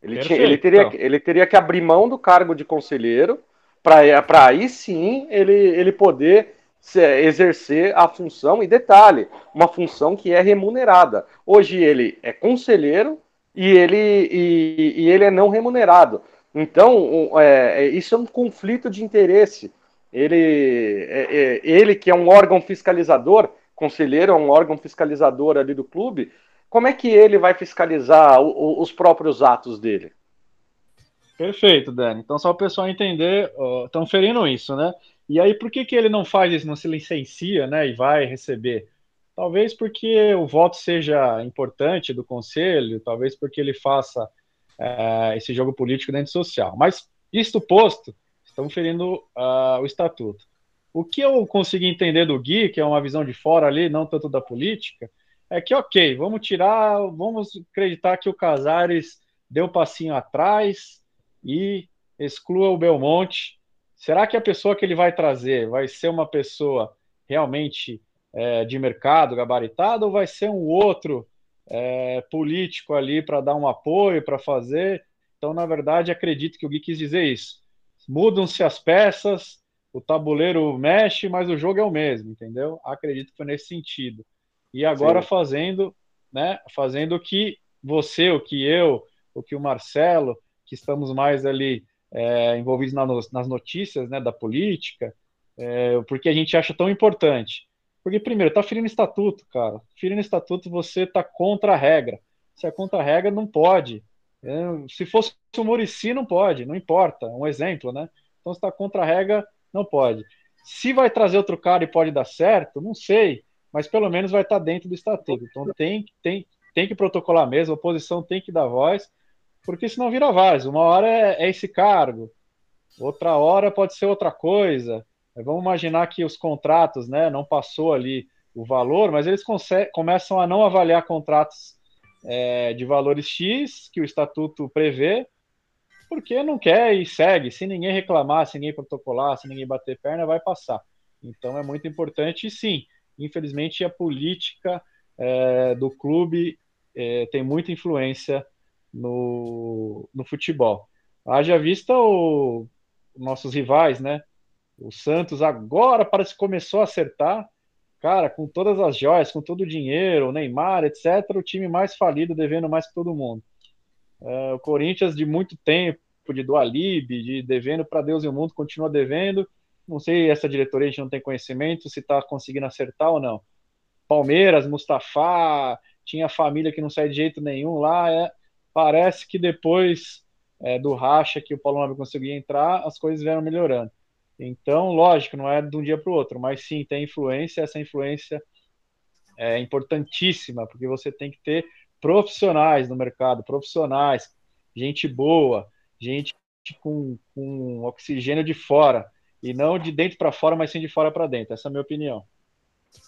Ele, tinha, ele, teria, então. ele teria que abrir mão do cargo de conselheiro para aí sim ele, ele poder exercer a função, e detalhe, uma função que é remunerada. Hoje ele é conselheiro e ele, e, e ele é não remunerado. Então, é, é, isso é um conflito de interesse. Ele, é, é, ele que é um órgão fiscalizador, conselheiro é um órgão fiscalizador ali do clube, como é que ele vai fiscalizar o, o, os próprios atos dele?
Perfeito, Dani. Então, só o pessoal entender, estão ferindo isso, né? E aí, por que, que ele não faz isso, não se licencia, né, e vai receber? Talvez porque o voto seja importante do conselho, talvez porque ele faça é, esse jogo político dentro social. Mas, isto posto, estamos ferindo uh, o estatuto. O que eu consegui entender do Gui, que é uma visão de fora ali, não tanto da política, é que, ok, vamos tirar, vamos acreditar que o Casares deu um passinho atrás e exclua o Belmonte. Será que a pessoa que ele vai trazer vai ser uma pessoa realmente é, de mercado, gabaritada, ou vai ser um outro é, político ali para dar um apoio, para fazer? Então, na verdade, acredito que o Gui quis dizer isso. Mudam-se as peças, o tabuleiro mexe, mas o jogo é o mesmo, entendeu? Acredito que foi nesse sentido. E agora Sim. fazendo, né, fazendo o que você, o que eu, o que o Marcelo, que estamos mais ali é, envolvidos na, nas notícias, né, da política, é, porque a gente acha tão importante. Porque, primeiro, tá ferindo estatuto, cara. Ferindo estatuto, você tá contra a regra. Se é contra a regra, não pode. É, se fosse o Murici, não pode, não importa. Um exemplo, né? Então, se tá contra a regra, não pode. Se vai trazer outro cara e pode dar certo, não sei, mas pelo menos vai estar dentro do estatuto. Então tem, tem, tem que protocolar mesmo, a oposição tem que dar voz, porque senão vira vários. Uma hora é, é esse cargo, outra hora pode ser outra coisa. Vamos imaginar que os contratos, né, não passou ali o valor, mas eles começam a não avaliar contratos é, de valores X que o estatuto prevê, porque não quer e segue. Se ninguém reclamar, se ninguém protocolar, se ninguém bater perna, vai passar. Então é muito importante, sim. Infelizmente a política é, do clube é, tem muita influência no, no futebol. Haja vista o, nossos rivais, né? O Santos agora parece que começou a acertar. Cara, com todas as joias, com todo o dinheiro, o Neymar, etc., o time mais falido, devendo mais que todo mundo. É, o Corinthians, de muito tempo, de Dualib, de devendo para Deus e o mundo, continua devendo. Não sei, essa diretoria a gente não tem conhecimento se está conseguindo acertar ou não. Palmeiras, Mustafa, tinha família que não sai de jeito nenhum lá. É, parece que depois é, do racha que o Paulo Nobre conseguiu entrar, as coisas vieram melhorando. Então, lógico, não é de um dia para o outro, mas sim, tem influência, essa influência é importantíssima, porque você tem que ter profissionais no mercado, profissionais, gente boa, gente com, com oxigênio de fora, e não de dentro para fora, mas sim de fora para dentro. Essa é a minha opinião.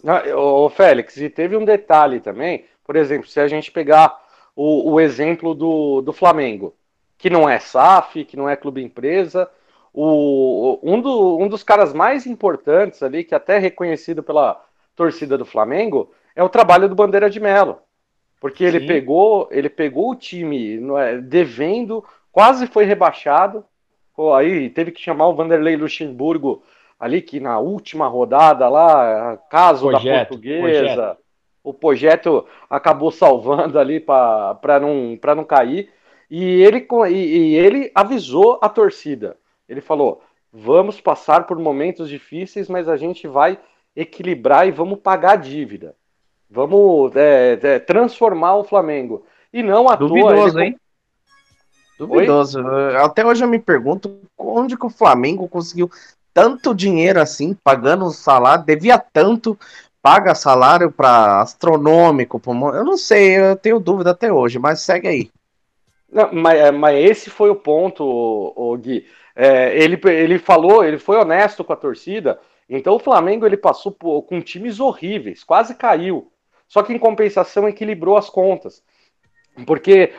Ah, ô, Félix, e teve um detalhe também, por exemplo, se a gente pegar o, o exemplo do, do Flamengo, que não é SAF, que não é clube empresa, o, um, do, um dos caras mais importantes ali, que até é reconhecido pela torcida do Flamengo, é o trabalho do Bandeira de Melo. Porque ele pegou, ele pegou o time é, devendo, quase foi rebaixado. Pô, aí teve que chamar o Vanderlei Luxemburgo ali, que na última rodada lá, caso projeto, da portuguesa, projeto. o projeto acabou salvando ali para não, não cair. E ele, e, e ele avisou a torcida. Ele falou: vamos passar por momentos difíceis, mas a gente vai equilibrar e vamos pagar a dívida. Vamos é, é, transformar o Flamengo. E não à
Duvidoso,
toa.
Ele... hein? Duvidoso. Oi? Até hoje eu me pergunto onde que o Flamengo conseguiu tanto dinheiro assim, pagando salário, devia tanto, paga salário para astronômico. Eu não sei, eu tenho dúvida até hoje, mas segue aí.
Não, mas, é, mas esse foi o ponto, o, o Gui. É, ele, ele falou, ele foi honesto com a torcida. Então o Flamengo ele passou por, com times horríveis, quase caiu. Só que em compensação equilibrou as contas. Porque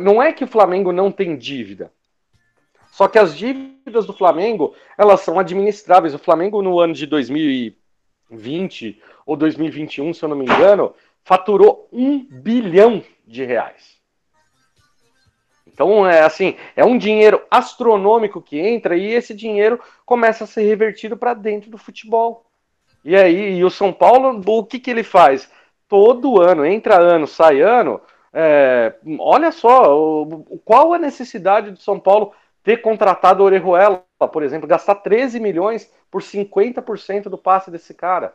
não é que o Flamengo não tem dívida. Só que as dívidas do Flamengo, elas são administráveis. O Flamengo no ano de 2020 ou 2021, se eu não me engano, faturou um bilhão de reais. Então, é assim, é um dinheiro astronômico que entra e esse dinheiro começa a ser revertido para dentro do futebol. E aí, e o São Paulo, o que, que ele faz? Todo ano, entra ano, sai ano. É, olha só, o, qual a necessidade do São Paulo ter contratado Orejuela, por exemplo, gastar 13 milhões por 50% do passe desse cara?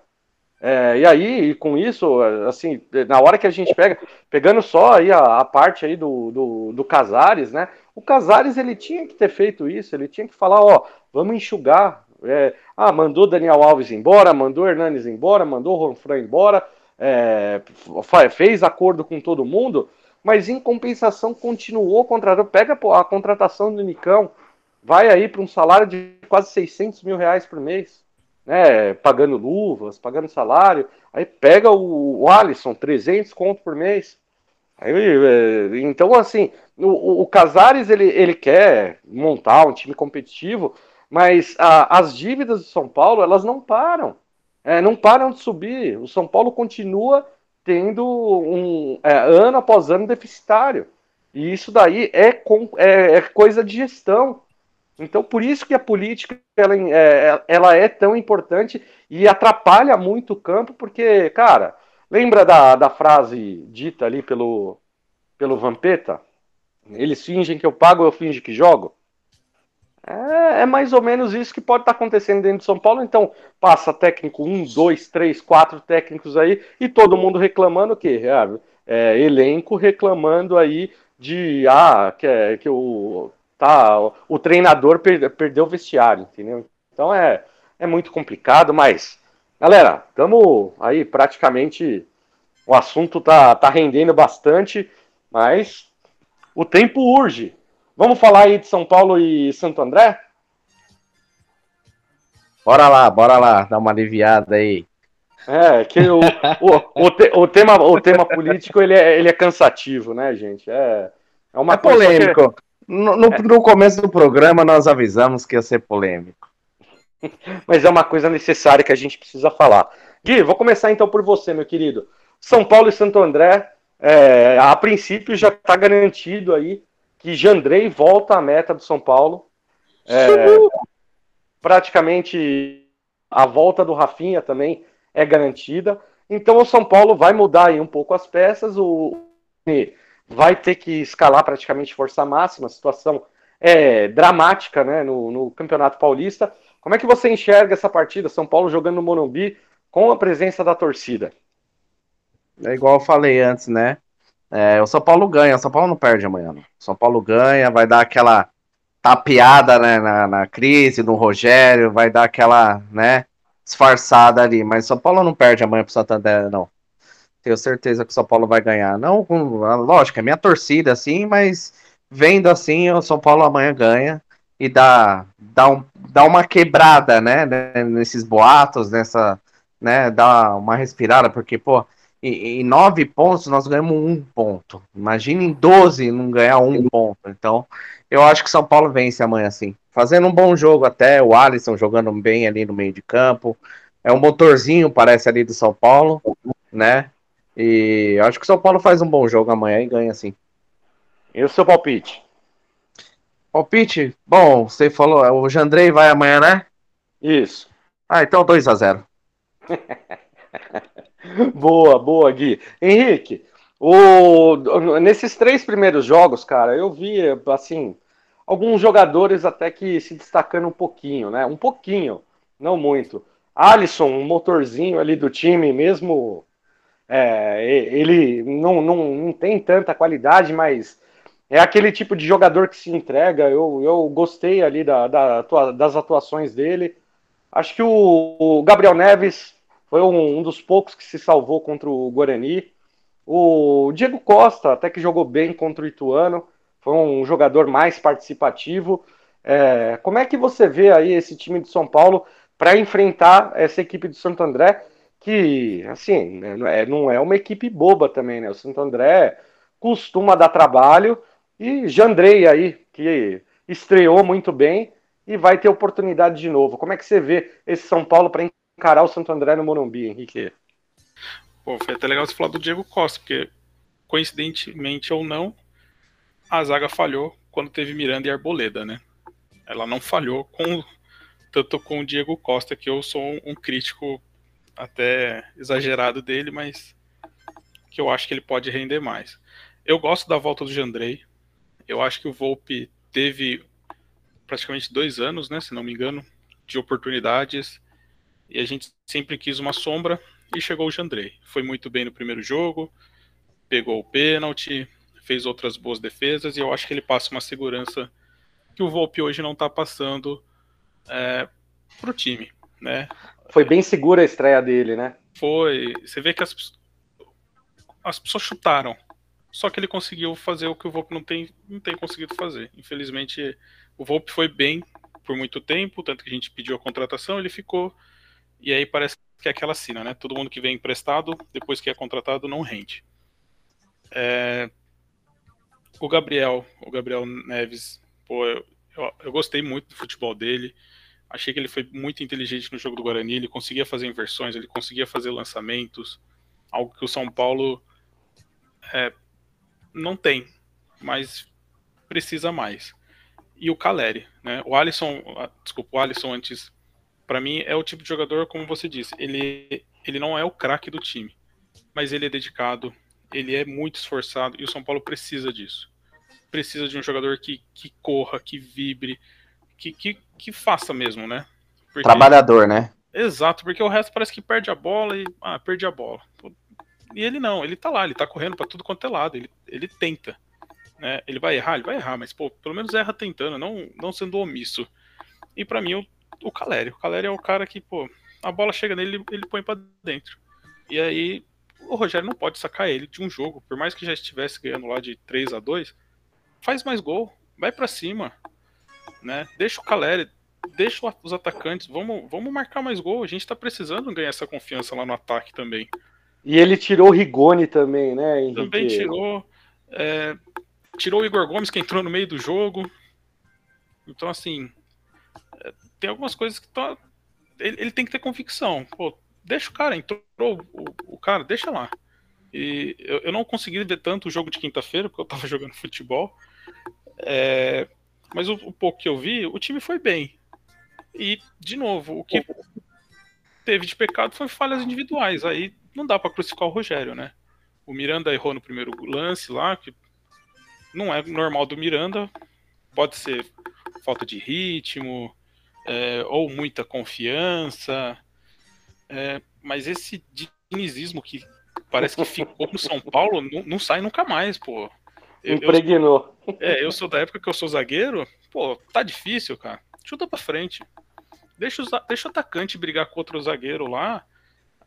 É, e aí, com isso, assim, na hora que a gente pega, pegando só aí a, a parte aí do, do, do, Casares, né? O Casares ele tinha que ter feito isso, ele tinha que falar, ó, vamos enxugar. É, ah, mandou Daniel Alves embora, mandou Hernanes embora, mandou Ronfran embora, é, fez acordo com todo mundo, mas em compensação continuou contratando. Pega a contratação do Nicão, vai aí para um salário de quase 600 mil reais por mês né, pagando luvas, pagando salário, aí pega o, o Alisson, 300 conto por mês. Aí, é, então, assim, o, o Casares ele, ele quer montar um time competitivo, mas a, as dívidas do São Paulo elas não param, é, não param de subir. O São Paulo continua tendo um é, ano após ano deficitário. E isso daí é, com, é, é coisa de gestão. Então, por isso que a política ela é, ela é tão importante e atrapalha muito o campo, porque, cara, lembra da, da frase dita ali pelo, pelo Vampeta? Eles fingem que eu pago, eu finge que jogo? É, é, mais ou menos isso que pode estar acontecendo dentro de São Paulo. Então, passa técnico um, dois, três, quatro técnicos aí e todo mundo reclamando o quê? É, é, elenco reclamando aí de ah, que, é, que o tá, o treinador per, perdeu o vestiário, entendeu? Então é, é muito complicado, mas galera, estamos aí praticamente o assunto tá, tá rendendo bastante, mas o tempo urge. Vamos falar aí de São Paulo e Santo André?
Bora lá, bora lá, dar uma aliviada aí.
É, que o, o, o, te, o, tema, o tema político ele é, ele é cansativo, né, gente? É, é uma
é polêmico. No, no, no, começo do programa nós avisamos que ia ser polêmico.
Mas é uma coisa necessária que a gente precisa falar. Gui, vou começar então por você, meu querido. São Paulo e Santo André, é, a princípio já está garantido aí que Jandrei volta à meta do São Paulo. É, praticamente a volta do Rafinha também é garantida. Então o São Paulo vai mudar aí um pouco as peças. O vai ter que escalar praticamente força máxima. Situação é dramática né, no, no Campeonato Paulista. Como é que você enxerga essa partida? São Paulo jogando no Morumbi com a presença da torcida.
É igual eu falei antes, né? É, o São Paulo ganha, o São Paulo não perde amanhã. Não. O São Paulo ganha, vai dar aquela tapeada né, na, na crise do Rogério, vai dar aquela, né, disfarçada ali. Mas São Paulo não perde amanhã pro Santander, não. Tenho certeza que o São Paulo vai ganhar. Não, lógico, é minha torcida, assim, mas vendo assim, o São Paulo amanhã ganha e dá, dá, um, dá uma quebrada, né, nesses boatos, nessa, né, dá uma respirada, porque, pô, em, nove pontos nós ganhamos um ponto. Imagina em 12 não ganhar um ponto. Então, eu acho que São Paulo vence amanhã sim. Fazendo um bom jogo até, o Alisson jogando bem ali no meio de campo. É um motorzinho, parece, ali do São Paulo, né? E acho que o São Paulo faz um bom jogo amanhã e ganha sim.
E o seu palpite?
Palpite? Bom, você falou, o Jandrei vai amanhã, né?
Isso.
Ah, então 2 a 0
boa, boa, Gui. Henrique, o, nesses três primeiros jogos, cara, eu vi, assim, alguns jogadores até que se destacando um pouquinho, né? Um pouquinho, não muito. Alisson, um motorzinho ali do time, mesmo é, ele não, não, não tem tanta qualidade, mas é aquele tipo de jogador que se entrega. Eu, eu gostei ali da, da das atuações dele. Acho que o, o Gabriel Neves foi um, um, dos poucos que se salvou contra o Guarani. O Diego Costa, até que jogou bem contra o Ituano, foi um jogador mais participativo. É, como é que você vê aí esse time de São Paulo para enfrentar essa equipe do Santo André, que, assim, né, é, não é uma equipe boba também, né? O Santo André costuma dar trabalho e Jandrei aí, que estreou muito bem e vai ter oportunidade de novo. Como é que você vê esse São Paulo para encarar o Santo André no Morumbi, Henrique?
Pô, foi até legal você falar do Diego Costa, porque coincidentemente ou não, a zaga falhou quando teve Miranda e Arboleda, né? Ela não falhou com tanto com o Diego Costa, que eu sou um crítico até exagerado dele, mas que eu acho que ele pode render mais. Eu gosto da volta do Jandrei. Eu acho que o Volpe teve praticamente dois anos, né, se não me engano, de oportunidades e a gente sempre quis uma sombra e chegou o Jandrei. Foi muito bem no primeiro jogo, pegou o pênalti, fez outras boas defesas e eu acho que ele passa uma segurança que o Volpe hoje não está passando é, para o time, né?
Foi bem segura a estreia dele, né?
Foi. Você vê que as, as pessoas chutaram. Só que ele conseguiu fazer o que o Volpe não tem, não tem conseguido fazer. Infelizmente, o Volpe foi bem por muito tempo, tanto que a gente pediu a contratação, ele ficou e aí parece que é aquela cena, né? Todo mundo que vem emprestado, depois que é contratado, não rende. É... O Gabriel, o Gabriel Neves, pô, eu, eu, eu, gostei muito do futebol dele. Achei que ele foi muito inteligente no jogo do Guarani. Ele conseguia fazer inversões, ele conseguia fazer lançamentos, algo que o São Paulo é, não tem, mas precisa mais. E o Caleri, né? O Alisson, ah, desculpa, o Alisson antes para mim é o tipo de jogador, como você disse, ele, ele não é o craque do time, mas ele é dedicado, ele é muito esforçado e o São Paulo precisa disso. Precisa de um jogador que, que corra, que vibre, que, que, que faça mesmo, né?
Porque... Trabalhador, né?
Exato, porque o resto parece que perde a bola e. Ah, perdi a bola. E ele não, ele tá lá, ele tá correndo para tudo quanto é lado, ele, ele tenta. Né? Ele vai errar, ele vai errar, mas pô, pelo menos erra tentando, não, não sendo omisso. E para mim, o o Calério. O Calério é o cara que, pô, a bola chega nele, ele põe para dentro. E aí o Rogério não pode sacar ele de um jogo, por mais que já estivesse ganhando lá de 3 a 2 faz mais gol, vai para cima, né? Deixa o Caleri deixa os atacantes, vamos, vamos marcar mais gol. A gente tá precisando ganhar essa confiança lá no ataque também.
E ele tirou o Rigoni também, né, Henrique?
Também tirou. É, tirou o Igor Gomes, que entrou no meio do jogo. Então, assim, é, tem algumas coisas que tá, ele, ele, tem que ter convicção. Pô, deixa o cara, entrou o, o cara, deixa lá. E eu, eu, não consegui ver tanto o jogo de quinta-feira, porque eu tava jogando futebol. É, mas o, o, pouco que eu vi, o time foi bem. E, de novo, o que teve de pecado foi falhas individuais. Aí não dá para crucificar o Rogério, né? O Miranda errou no primeiro lance lá, que não é normal do Miranda. Pode ser falta de ritmo, é, ou muita confiança. É, mas esse dinizismo que parece que ficou no São Paulo não, não sai nunca mais, pô.
Eu, Impregnou.
Eu, é, eu sou da época que eu sou zagueiro. Pô, tá difícil, cara. Chuta pra frente. Deixa, o, deixa o atacante brigar com outro zagueiro lá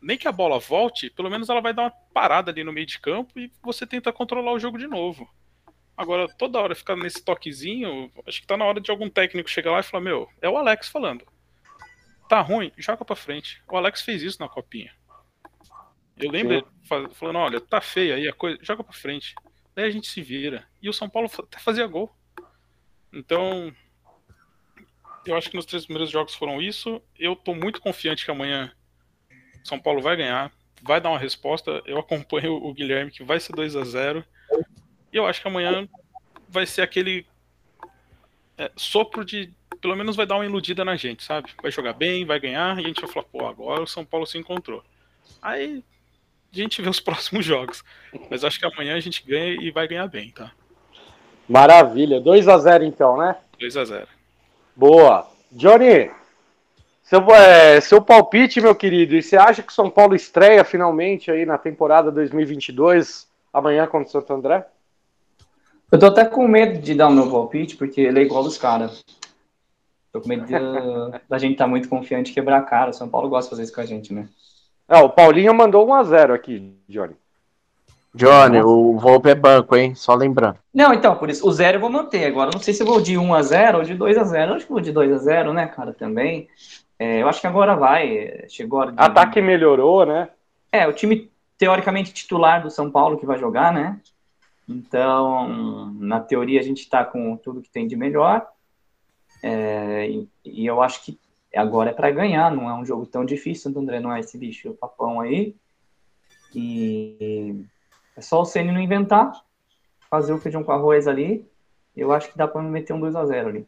nem que a bola volte, pelo menos ela vai dar uma parada ali no meio de campo e você tenta controlar o jogo de novo. Agora, toda hora ficar nesse toquezinho, acho que tá na hora de algum técnico chegar lá e falar: Meu, é o Alex falando. Tá ruim, joga pra frente. O Alex fez isso na copinha. Eu lembro falando: Olha, tá feia aí a coisa, joga pra frente. Daí a gente se vira. E o São Paulo até fazia gol. Então, eu acho que nos três primeiros jogos foram isso. Eu tô muito confiante que amanhã são Paulo vai ganhar, vai dar uma resposta. Eu acompanho o Guilherme que vai ser 2 a 0 E eu acho que amanhã vai ser aquele é, sopro de. Pelo menos vai dar uma iludida na gente, sabe? Vai jogar bem, vai ganhar, e a gente vai falar, pô, agora o São Paulo se encontrou. Aí a gente vê os próximos jogos. Mas acho que amanhã a gente ganha e vai ganhar bem, tá?
Maravilha. 2 a 0 então, né?
2 a 0
Boa. Johnny, seu, é, seu palpite, meu querido, e você acha que o São Paulo estreia finalmente aí na temporada 2022, amanhã contra o Santo André?
Eu tô até com medo de dar o meu palpite, porque ele é igual dos caras. Tô com medo de, da gente estar tá muito confiante e quebrar a cara. O São Paulo gosta de fazer isso com a gente, né?
É, o Paulinho mandou 1x0 aqui, Johnny.
Johnny, o Volpe é banco, hein? Só lembrando.
Não, então, por isso, o zero eu vou manter. Agora, não sei se eu vou de 1x0 ou de 2x0. Acho que vou de 2x0, né, cara, também. É, eu acho que agora vai. Chegou a hora
de... Ataque melhorou, né?
É, o time teoricamente titular do São Paulo que vai jogar, né? Então, na teoria, a gente está com tudo que tem de melhor. É, e, e, eu acho que agora é para ganhar, não é um jogo tão difícil, Santo André não é esse bicho papão aí. E é só o Ceni não inventar, fazer o feijão com arroz ali. Eu acho que dá para meter um 2 a 0 ali.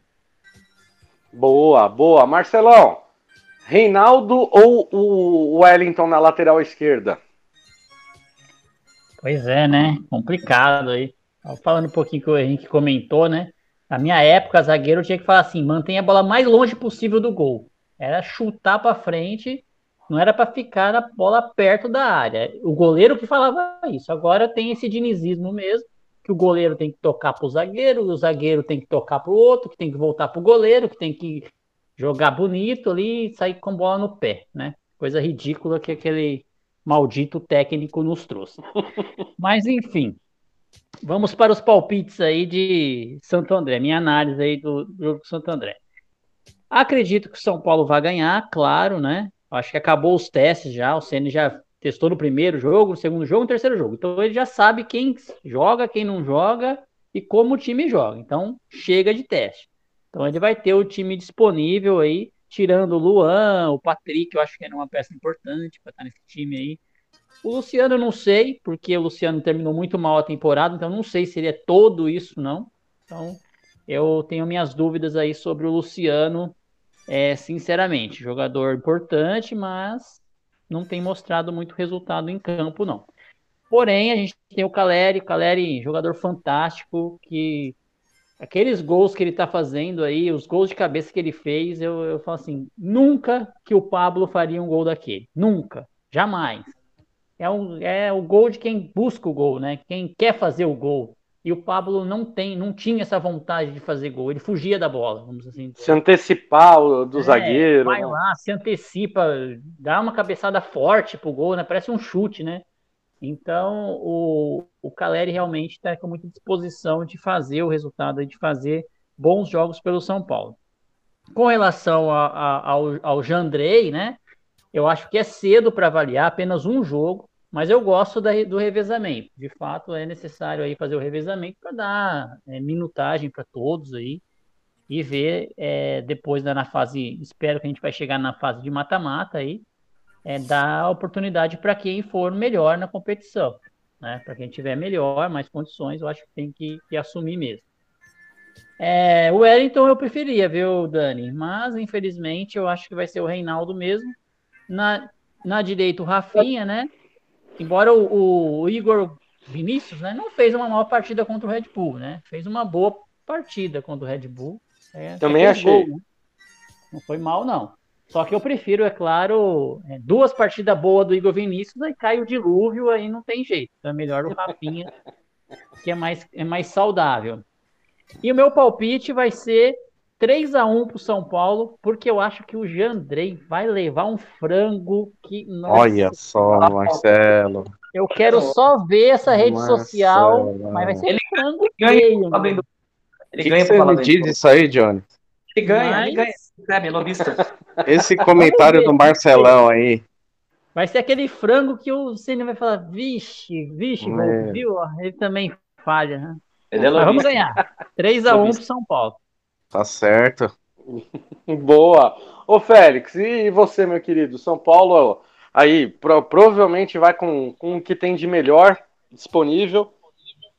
Boa, boa. Marcelão, Reinaldo ou o Wellington na lateral esquerda?
Pois é, né? Complicado aí. Falando um pouquinho que o Henrique comentou, né? Na minha época, zagueiro tinha que falar assim: mantenha a bola mais longe possível do gol. Era chutar para frente, não era para ficar a bola perto da área. O goleiro que falava isso. Agora tem esse dinizismo mesmo, que o goleiro tem que tocar para o zagueiro, o zagueiro tem que tocar para o outro, que tem que voltar para o goleiro, que tem que jogar bonito ali e sair com bola no pé, né? Coisa ridícula que aquele maldito técnico nos trouxe. Mas enfim, vamos para os palpites aí de Santo André, minha análise aí do jogo do Santo André. Acredito que o São Paulo vai ganhar, claro, né? Acho que acabou os testes já, o CN já testou no primeiro jogo, no segundo jogo, no terceiro jogo. Então ele já sabe quem joga, quem não joga e como o time joga. Então chega de teste. Então ele vai ter o time disponível aí, tirando o Luan, o Patrick, eu acho que era uma peça importante para estar nesse time aí. O Luciano eu não sei, porque o Luciano terminou muito mal a temporada, então não sei se ele é todo isso, não. Então eu tenho minhas dúvidas aí sobre o Luciano, é, sinceramente. Jogador importante, mas não tem mostrado muito resultado em campo, não. Porém, a gente tem o Caleri, o Caleri, jogador fantástico, que aqueles gols que ele tá fazendo aí, os gols de cabeça que ele fez, eu, eu falo assim, nunca que o Pablo faria um gol daquele. Nunca. Jamais. É, um, é o gol de quem busca o gol, né? Quem quer fazer o gol. E o Pablo não tem, não tinha essa vontade de fazer gol. Ele fugia da bola, vamos assim.
Se antecipar do é, zagueiro.
Vai né? lá, se antecipa, dá uma cabeçada forte pro gol, né? Parece um chute, né? Então, o, o Caleri realmente está com muita disposição de fazer o resultado, de fazer bons jogos pelo São Paulo. Com relação a, a, ao, ao Jandrei, né? Eu acho que é cedo para avaliar apenas um jogo, mas eu gosto da, do revezamento. De fato, é necessário aí fazer o revezamento para dar é, minutagem para todos aí e ver é, depois da, na fase. Espero que a gente vai chegar na fase de mata-mata aí, é, dar oportunidade para quem for melhor na competição. Né? Para quem tiver melhor, mais condições, eu acho que tem que, que assumir mesmo. É, o Wellington eu preferia, viu, Dani? Mas, infelizmente, eu acho que vai ser o Reinaldo mesmo. Na, na direita, o Rafinha, né? Embora o, o, Igor Vinícius né, não fez uma maior partida contra o Red Bull, né? Fez uma boa partida contra o Red Bull.
É, Também achei. Gol?
Não foi mal, não. Só que eu prefiro, é claro, é, duas partidas boas do Igor Vinícius, aí cai o dilúvio, aí não tem jeito. Então é melhor o Rafinha, que é mais, é mais saudável. E o meu palpite vai ser 3 a 1 pro São Paulo, porque eu acho que o Jandrei vai levar um frango que.
Nossa, Olha só, Marcelo.
Eu quero só ver essa rede Marcelo. social, mas vai ser ele frango feio.
Ele que ganha que você me diz isso aí, Johnny?
Ele ganha, mas... ele ganha. É,
Esse comentário do Marcelão aí.
Vai ser aquele frango que o Cine vai falar, vixe, vixe, é. viu? Ele também falha, né? Ele é Mas vamos ganhar. 3x1 pro São Paulo.
Tá certo.
Boa. Ô, Félix, e você, meu querido? São Paulo aí pro, provavelmente vai com, com o que tem de melhor disponível.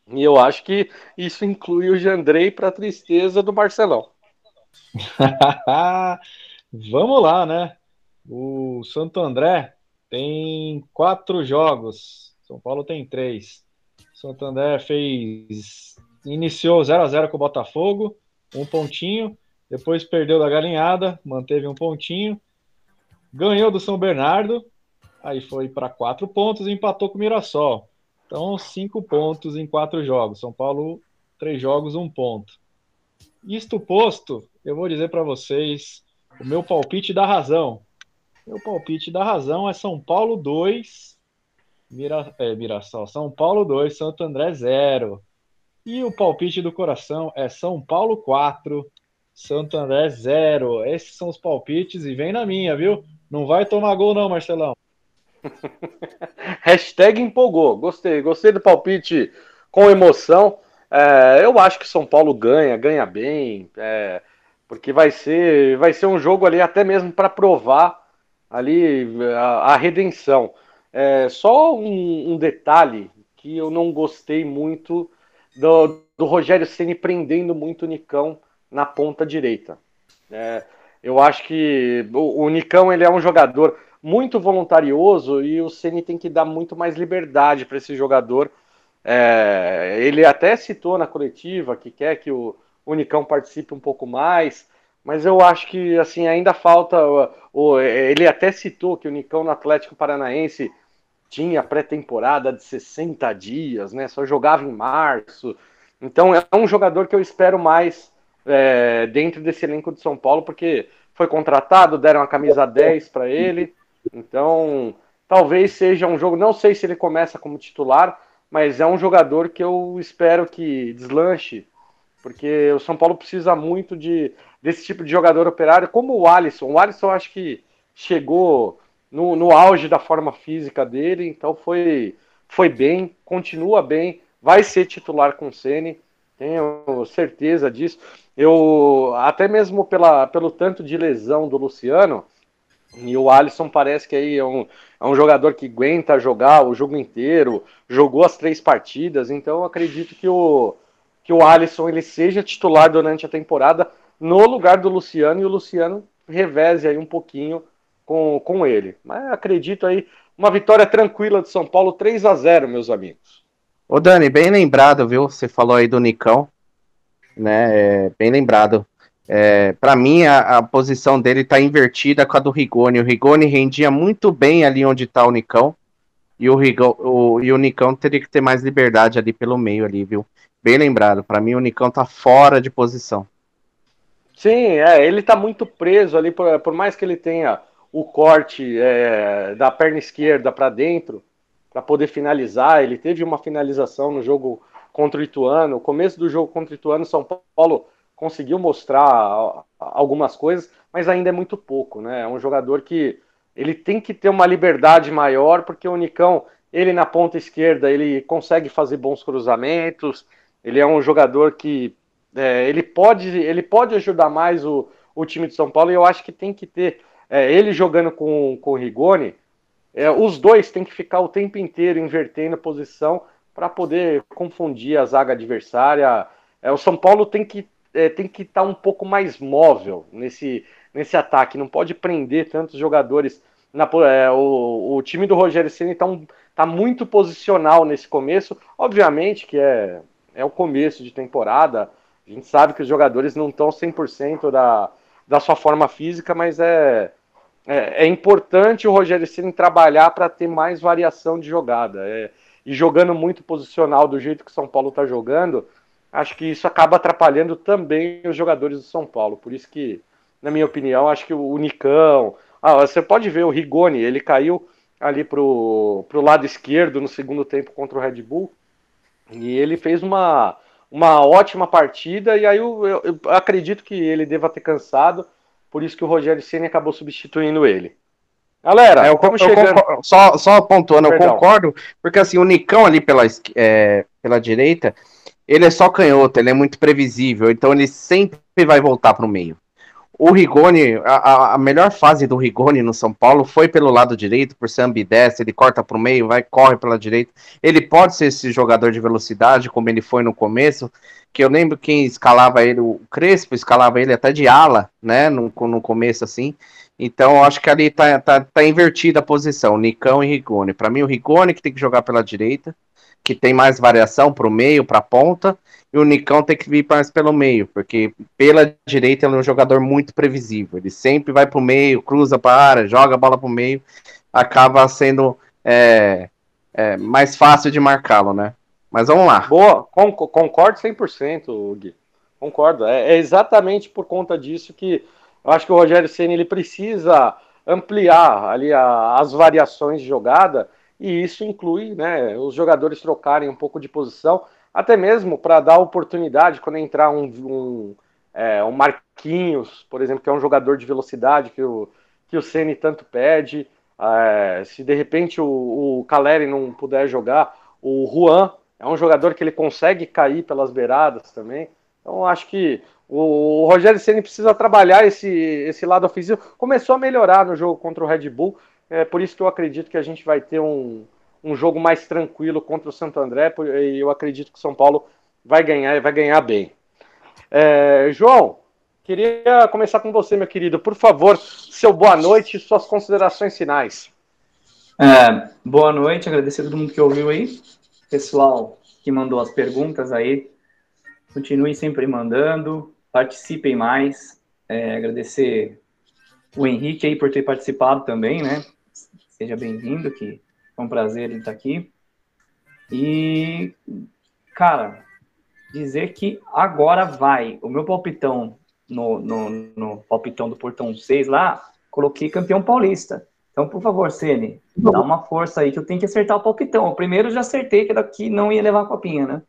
E eu acho que isso inclui o Jandrei para tristeza do Barcelão.
Vamos lá, né? O Santo André tem quatro jogos, São Paulo tem três. Santo André fez. Iniciou 0 a 0 com o Botafogo, um pontinho. Depois perdeu da Galinhada, manteve um pontinho. Ganhou do São Bernardo, aí foi para quatro pontos e empatou com o Mirassol. Então, cinco pontos em quatro jogos. São Paulo, três jogos, um ponto. Isto posto, eu vou dizer para vocês o meu palpite da razão. Meu palpite da razão é São Paulo 2, Mira, é, Mirassol, São Paulo 2, Santo André 0. E o palpite do coração é São Paulo 4, Santo André 0. Esses são os palpites e vem na minha, viu? Não vai tomar gol não, Marcelão.
Hashtag empolgou. Gostei, gostei do palpite com emoção. É, eu acho que São Paulo ganha, ganha bem, é, porque vai ser, vai ser um jogo ali até mesmo para provar ali a, a redenção. É, só um, um, detalhe que eu não gostei muito do, do Rogério Ceni prendendo muito o Nicão na ponta direita. É, eu acho que o, o, Nicão ele é um jogador muito voluntarioso e o Ceni tem que dar muito mais liberdade para esse jogador. É, ele até citou na coletiva que quer que o, o Nicão participe um pouco mais, mas eu acho que assim ainda falta. O, ele até citou que o Nicão no Atlético Paranaense tinha pré-temporada de 60 dias, né? Só jogava em março. Então é um jogador que eu espero mais é, dentro desse elenco de São Paulo, porque foi contratado, deram a camisa 10 para ele. Então talvez seja um jogo. Não sei se ele começa como titular, mas é um jogador que eu espero que deslanche, porque o São Paulo precisa muito de desse tipo de jogador operário, como o Alisson. O Alisson acho que chegou no, no auge da forma física dele, então foi, foi bem, continua bem, vai ser titular com o Ceni, tenho certeza disso. Eu até mesmo pela, pelo tanto de lesão do Luciano, e o Alisson parece que aí é um, é um jogador que aguenta jogar o jogo inteiro, jogou as três partidas, então eu acredito que o, que o Alisson ele seja titular durante a temporada no lugar do Luciano e o Luciano reveze aí um pouquinho com, com ele. Mas acredito aí, uma vitória tranquila de São Paulo, 3 a 0 meus amigos.
Ô Dani, bem lembrado, viu? Você falou aí do Nicão, né? É, bem lembrado. É, para mim, a, a, posição dele está invertida com a do Rigoni. O Rigoni rendia muito bem ali onde está o Nicão. E o, Rigo, o, e o Nicão teria que ter mais liberdade ali pelo meio ali, viu? Bem lembrado. Para mim, o Nicão tá fora de posição.
Sim, é, ele tá muito preso ali, por, por mais que ele tenha o corte é, da perna esquerda para dentro para poder finalizar. Ele teve uma finalização no jogo contra o Ituano. O começo do jogo contra o Ituano, São Paulo conseguiu mostrar algumas coisas, mas ainda é muito pouco, né? É um jogador que ele tem que ter uma liberdade maior, porque o Nicão, ele na ponta esquerda, ele consegue fazer bons cruzamentos, ele é um jogador que é, ele, pode, ele pode ajudar mais o, o time de São Paulo, e eu acho que tem que ter é, ele jogando com, com o Rigoni, é, os dois têm que ficar o tempo inteiro invertendo a posição para poder confundir a zaga adversária. É, o São Paulo tem que é, tem que estar tá um pouco mais móvel nesse, nesse ataque, não pode prender tantos jogadores. Na, é, o, o time do Rogério Ceni está um, tá muito posicional nesse começo, obviamente que é, é o começo de temporada, a gente sabe que os jogadores não estão 100% da, da sua forma física, mas é, é, é importante o Rogério Ceni trabalhar para ter mais variação de jogada. É, e jogando muito posicional do jeito que o São Paulo está jogando, acho que isso acaba atrapalhando também os jogadores do São Paulo. Por isso que, na minha opinião, acho que o Nicão. Ah, você pode ver o Rigoni, ele caiu ali pro, pro lado esquerdo no segundo tempo contra o Red Bull. E ele fez uma, uma ótima partida. E aí eu, eu, eu acredito que ele deva ter cansado. Por isso que o Rogério Senna acabou substituindo ele.
Galera, é, eu, eu chegando... concordo, só, só pontuando, Perdão. eu concordo, porque assim, o Nicão ali pela, é, pela direita, ele é só canhoto, ele é muito previsível, então ele sempre vai voltar para o meio. O Rigoni, a, a, melhor fase do Rigoni no São Paulo foi pelo lado direito, por ser ambidestro, ele corta para o meio, vai, corre pela direita. Ele pode ser esse jogador de velocidade, como ele foi no começo, que eu lembro quem escalava ele, o Crespo escalava ele até de ala, né, no, no começo assim. Então, eu acho que ali tá, tá, tá invertida a posição, Nicão e Rigoni. Para mim, o Rigoni que tem que jogar pela direita, que tem mais variação para o meio, para a ponta, e o Nicão tem que vir mais pelo meio, porque pela direita ele é um jogador muito previsível. Ele sempre vai para o meio, cruza para a área, joga a bola para o meio, acaba sendo é, é, mais fácil de marcá-lo, né? Mas vamos lá.
Boa, concordo 100%, Gui. Concordo. É, é, exatamente por conta disso que eu acho que o Rogério Senna ele precisa ampliar ali a, as variações de jogada e isso inclui né, os jogadores trocarem um pouco de posição, até mesmo para dar oportunidade quando entrar um, um, é, um Marquinhos, por exemplo, que é um jogador de velocidade que o, que o Ceni tanto pede. É, se de repente o, o Caleri não puder jogar, o Juan é um jogador que ele consegue cair pelas beiradas também. Então acho que o, Rogério Ceni precisa trabalhar esse, esse lado ofensivo. Começou a melhorar no jogo contra o Red Bull, é por isso que eu acredito que a gente vai ter um, um jogo mais tranquilo contra o Santo André, e eu acredito que o São Paulo vai ganhar e vai ganhar bem. É, João, queria começar com você, meu querido. Por favor, seu boa noite e suas considerações finais.
É, boa noite, agradecer a todo mundo que ouviu aí. Pessoal que mandou as perguntas aí, continuem sempre mandando, participem mais. É, agradecer o Henrique aí por ter participado também, né? Seja bem-vindo, que é um prazer ele estar aqui. E, cara, dizer que agora vai. O meu palpitão no, no, no palpitão do Portão 6 lá, coloquei campeão paulista. Então, por favor, Ceni, dá uma força aí que eu tenho que acertar o palpitão. O primeiro já acertei que daqui não ia levar a copinha, né?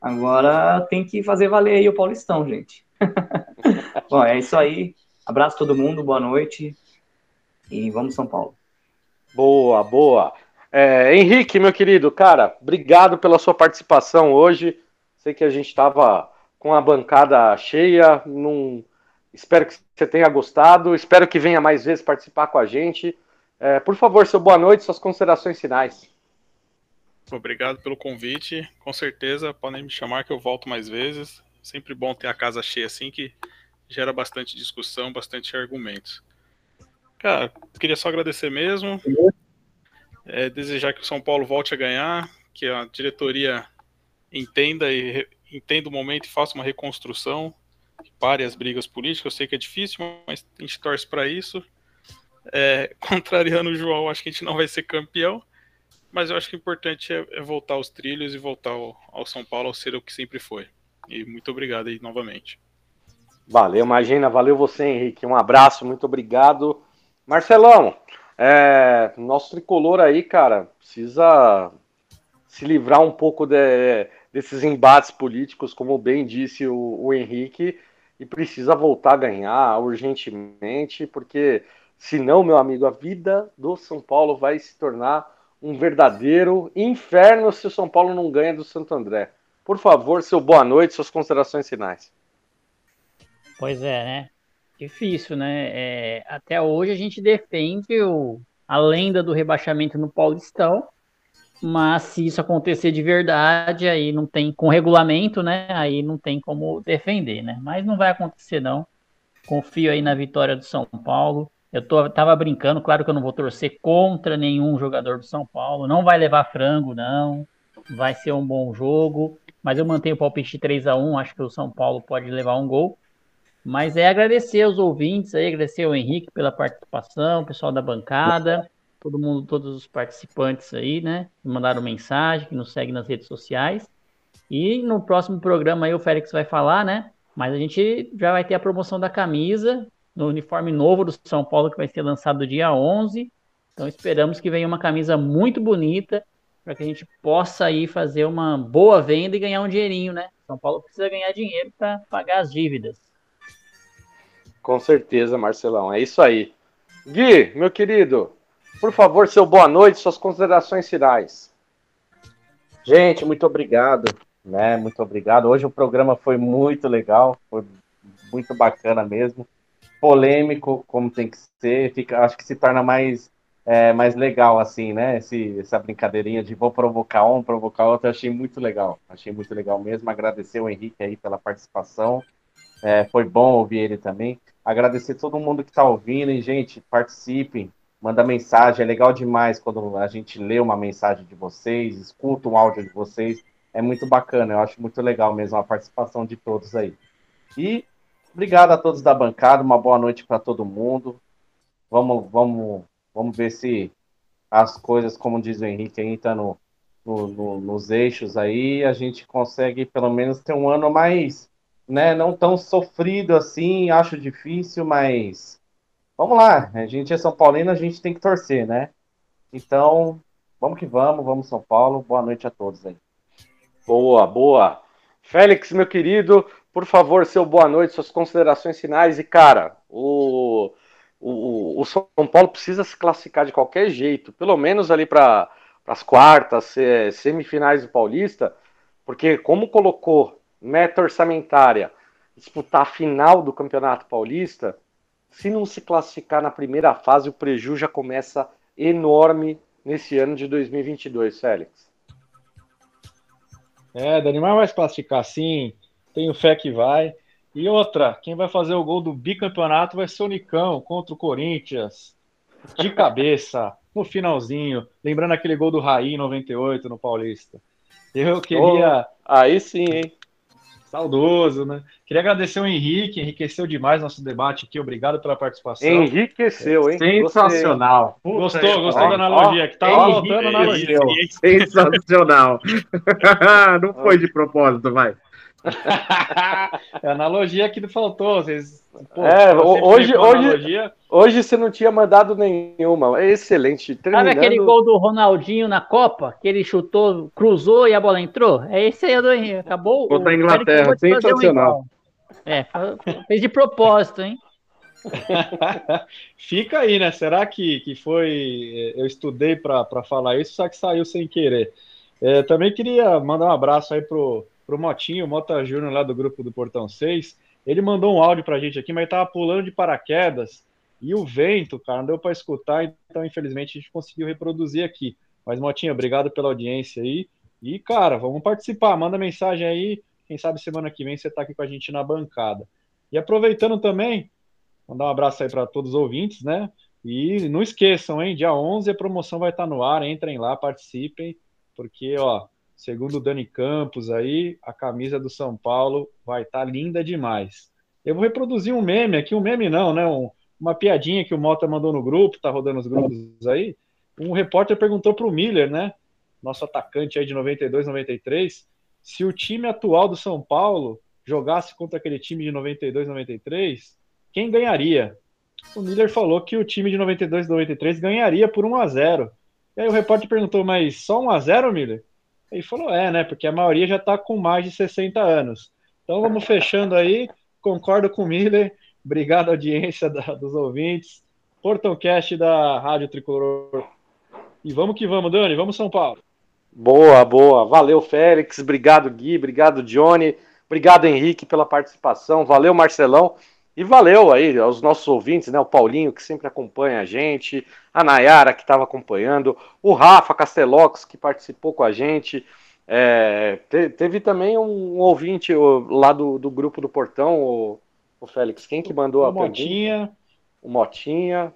Agora tem que fazer valer aí o Paulistão, gente. Bom, é isso aí. Abraço todo mundo, boa noite. E vamos São Paulo.
Boa, boa. É, Henrique, meu querido, cara, obrigado pela sua participação hoje. Sei que a gente estava com a bancada cheia. Num... Espero que você tenha gostado. Espero que venha mais vezes participar com a gente. É, por favor, seu boa noite, suas considerações finais.
Obrigado pelo convite. Com certeza podem me chamar que eu volto mais vezes. Sempre bom ter a casa cheia assim que gera bastante discussão, bastante argumentos. Cara, queria só agradecer mesmo. É, desejar que o São Paulo volte a ganhar, que a diretoria entenda e entenda o momento e faça uma reconstrução, que pare as brigas políticas. Eu sei que é difícil, mas a gente torce para isso. É, contrariando o João, acho que a gente não vai ser campeão, mas eu acho que o importante é, é voltar aos trilhos e voltar ao, ao São Paulo ao ser o que sempre foi. E muito obrigado aí novamente.
Valeu, imagina, valeu você, Henrique. Um abraço, muito obrigado. Marcelão, é, nosso tricolor aí, cara, precisa se livrar um pouco de, desses embates políticos, como bem disse o, o Henrique, e precisa voltar a ganhar urgentemente, porque senão, meu amigo, a vida do São Paulo vai se tornar um verdadeiro inferno se o São Paulo não ganha do Santo André. Por favor, seu boa noite, suas considerações finais.
Pois é, né? Difícil, né? É, até hoje a gente defende o, a lenda do rebaixamento no Paulistão, mas se isso acontecer de verdade, aí não tem, com regulamento, né? Aí não tem como defender, né? Mas não vai acontecer, não. Confio aí na vitória do São Paulo. Eu tô, tava brincando, claro que eu não vou torcer contra nenhum jogador do São Paulo. Não vai levar frango, não. Vai ser um bom jogo. Mas eu mantenho o palpite 3 a 1 Acho que o São Paulo pode levar um gol. Mas é agradecer aos ouvintes aí, agradecer ao Henrique pela participação, o pessoal da bancada todo mundo, todos os participantes aí, né? Que mandaram mensagem, que nos seguem nas redes sociais. E no próximo programa aí o Félix vai falar, né? Mas a gente já vai ter a promoção da camisa no uniforme novo do São Paulo que vai ser lançado dia 11. Então esperamos que venha uma camisa muito bonita para que a gente possa aí fazer uma boa venda e ganhar um dinheirinho, né? São Paulo precisa ganhar dinheiro para pagar as dívidas.
Com certeza, Marcelão. É isso aí. Gui, meu querido, por favor, seu boa noite, suas considerações finais.
Gente, muito obrigado, né? Muito obrigado. Hoje o programa foi muito legal, foi muito bacana mesmo. Polêmico, como tem que ser, fica, acho que se torna mais é, mais legal, assim, né? Esse, essa brincadeirinha de vou provocar um, provocar outro, achei muito legal. Achei muito legal mesmo. Agradecer o Henrique aí pela participação. É, foi bom ouvir ele também. Agradecer todo mundo que está ouvindo e, gente, participem, manda mensagem. É legal demais quando a gente lê uma mensagem de vocês, escuta um áudio de vocês. É muito bacana, eu acho muito legal mesmo a participação de todos aí. E obrigado a todos da bancada, uma boa noite para todo mundo. Vamos, vamos, vamos ver se as coisas, como diz o Henrique, aí tá no, no, no, nos eixos aí, a gente consegue pelo menos ter um ano mais, né, não tão sofrido assim, acho difícil, mas vamos lá, a gente é São Paulino, a gente tem que torcer, né? Então, vamos que vamos, vamos São Paulo. Boa noite a todos aí.
Boa, boa. Félix, meu querido, por favor, seu boa noite, suas considerações finais. E, cara, o, o, o São Paulo precisa se classificar de qualquer jeito, pelo menos ali para as quartas, semifinais do Paulista, porque, como colocou meta orçamentária, disputar a final do Campeonato Paulista, se não se classificar na primeira fase, o prejuízo já começa enorme nesse ano de 2022, Félix.
É, Dani, mas vai se classificar sim, tenho fé que vai. E outra, quem vai fazer o gol do bicampeonato vai ser o Nicão contra o Corinthians, de cabeça, no finalzinho. Lembrando aquele gol do Raí 98 no Paulista. Eu queria.
Oh, aí sim, hein?
Saudoso, né? Queria agradecer o Henrique, enriqueceu demais nosso debate aqui. Obrigado pela participação.
Enriqueceu, hein?
Sensacional.
Gostou, gostou da analogia, que tava faltando analogia.
Sensacional. Não foi de propósito, vai.
é a analogia que faltou. Vocês,
pô, é, hoje, hoje, hoje você não tinha mandado nenhuma. É excelente.
Terminando... Sabe aquele gol do Ronaldinho na Copa? Que ele chutou, cruzou e a bola entrou? É esse aí do Henrique. Acabou.
Gol da Inglaterra, sensacional.
Um é, fez de propósito, hein?
Fica aí, né? Será que, que foi. Eu estudei para falar isso, só que saiu sem querer. É, também queria mandar um abraço aí pro pro Motinho, o Mota Júnior lá do grupo do Portão 6. Ele mandou um áudio pra gente aqui, mas tava pulando de paraquedas e o vento, cara, não deu para escutar, então infelizmente a gente conseguiu reproduzir aqui. Mas Motinho, obrigado pela audiência aí. E, cara, vamos participar, manda mensagem aí. Quem sabe semana que vem você tá aqui com a gente na bancada. E aproveitando também, mandar um abraço aí para todos os ouvintes, né? E não esqueçam, hein? Dia 11 a promoção vai estar tá no ar, entrem lá, participem, porque, ó, Segundo o Dani Campos aí, a camisa do São Paulo vai estar tá linda demais. Eu vou reproduzir um meme aqui, um meme não, né? Um, uma piadinha que o Mota mandou no grupo, tá rodando os grupos aí. Um repórter perguntou para o Miller, né? Nosso atacante aí de 92, 93, se o time atual do São Paulo jogasse contra aquele time de 92, 93, quem ganharia? O Miller falou que o time de 92, 93 ganharia por 1 a 0. E aí o repórter perguntou, mas só 1 a 0, Miller? Ele falou, é, né? Porque a maioria já está com mais de 60 anos. Então vamos fechando aí. concordo com o Miller. Obrigado, audiência da, dos ouvintes. Portãocast da Rádio Tricolor. E vamos que vamos, Dani. Vamos, São Paulo.
Boa, boa. Valeu, Félix. Obrigado, Gui. Obrigado, Johnny. Obrigado, Henrique, pela participação. Valeu, Marcelão. E valeu aí aos nossos ouvintes, né? O Paulinho, que sempre acompanha a gente, a Nayara, que estava acompanhando, o Rafa Castelox, que participou com a gente. É, te, teve também um, ouvinte lá do, do, grupo do Portão, o, o Félix, quem que mandou
o
a
Motinha.
pergunta? O Motinha.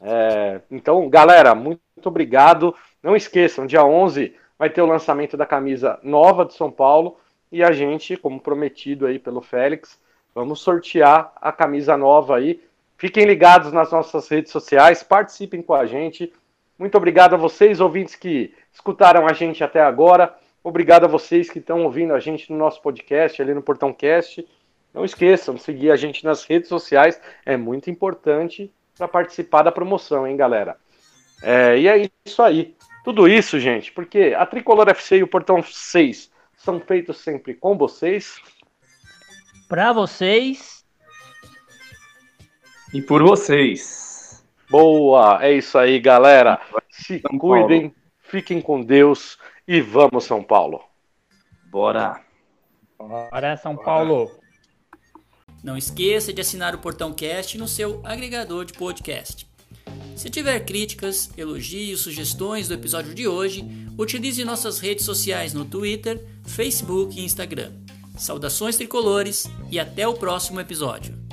É, então, galera, muito obrigado. Não esqueçam, dia 11 vai ter o lançamento da camisa nova de São Paulo e a gente, como prometido aí pelo Félix, vamos sortear a camisa nova aí. Fiquem ligados nas nossas redes sociais, participem com a gente. Muito obrigado a vocês, ouvintes que escutaram a gente até agora. Obrigado a vocês que estão ouvindo a gente no nosso podcast, ali no Portão Cast. Não esqueçam de seguir a gente nas redes sociais, é muito importante para participar da promoção, hein, galera? É, e é isso aí. Tudo isso, gente, porque a Tricolor FC e o Portão 6 são feitos sempre com vocês.
Para vocês.
E por vocês.
Boa, é isso aí, galera. Se São cuidem, Paulo. fiquem com Deus e vamos, São Paulo.
Bora.
Bora, São Paulo.
Não esqueça de assinar o Portão Cast no seu agregador de podcast. Se tiver críticas, elogios, sugestões do episódio de hoje, utilize nossas redes sociais no Twitter, Facebook e Instagram. Saudações tricolores e até o próximo episódio.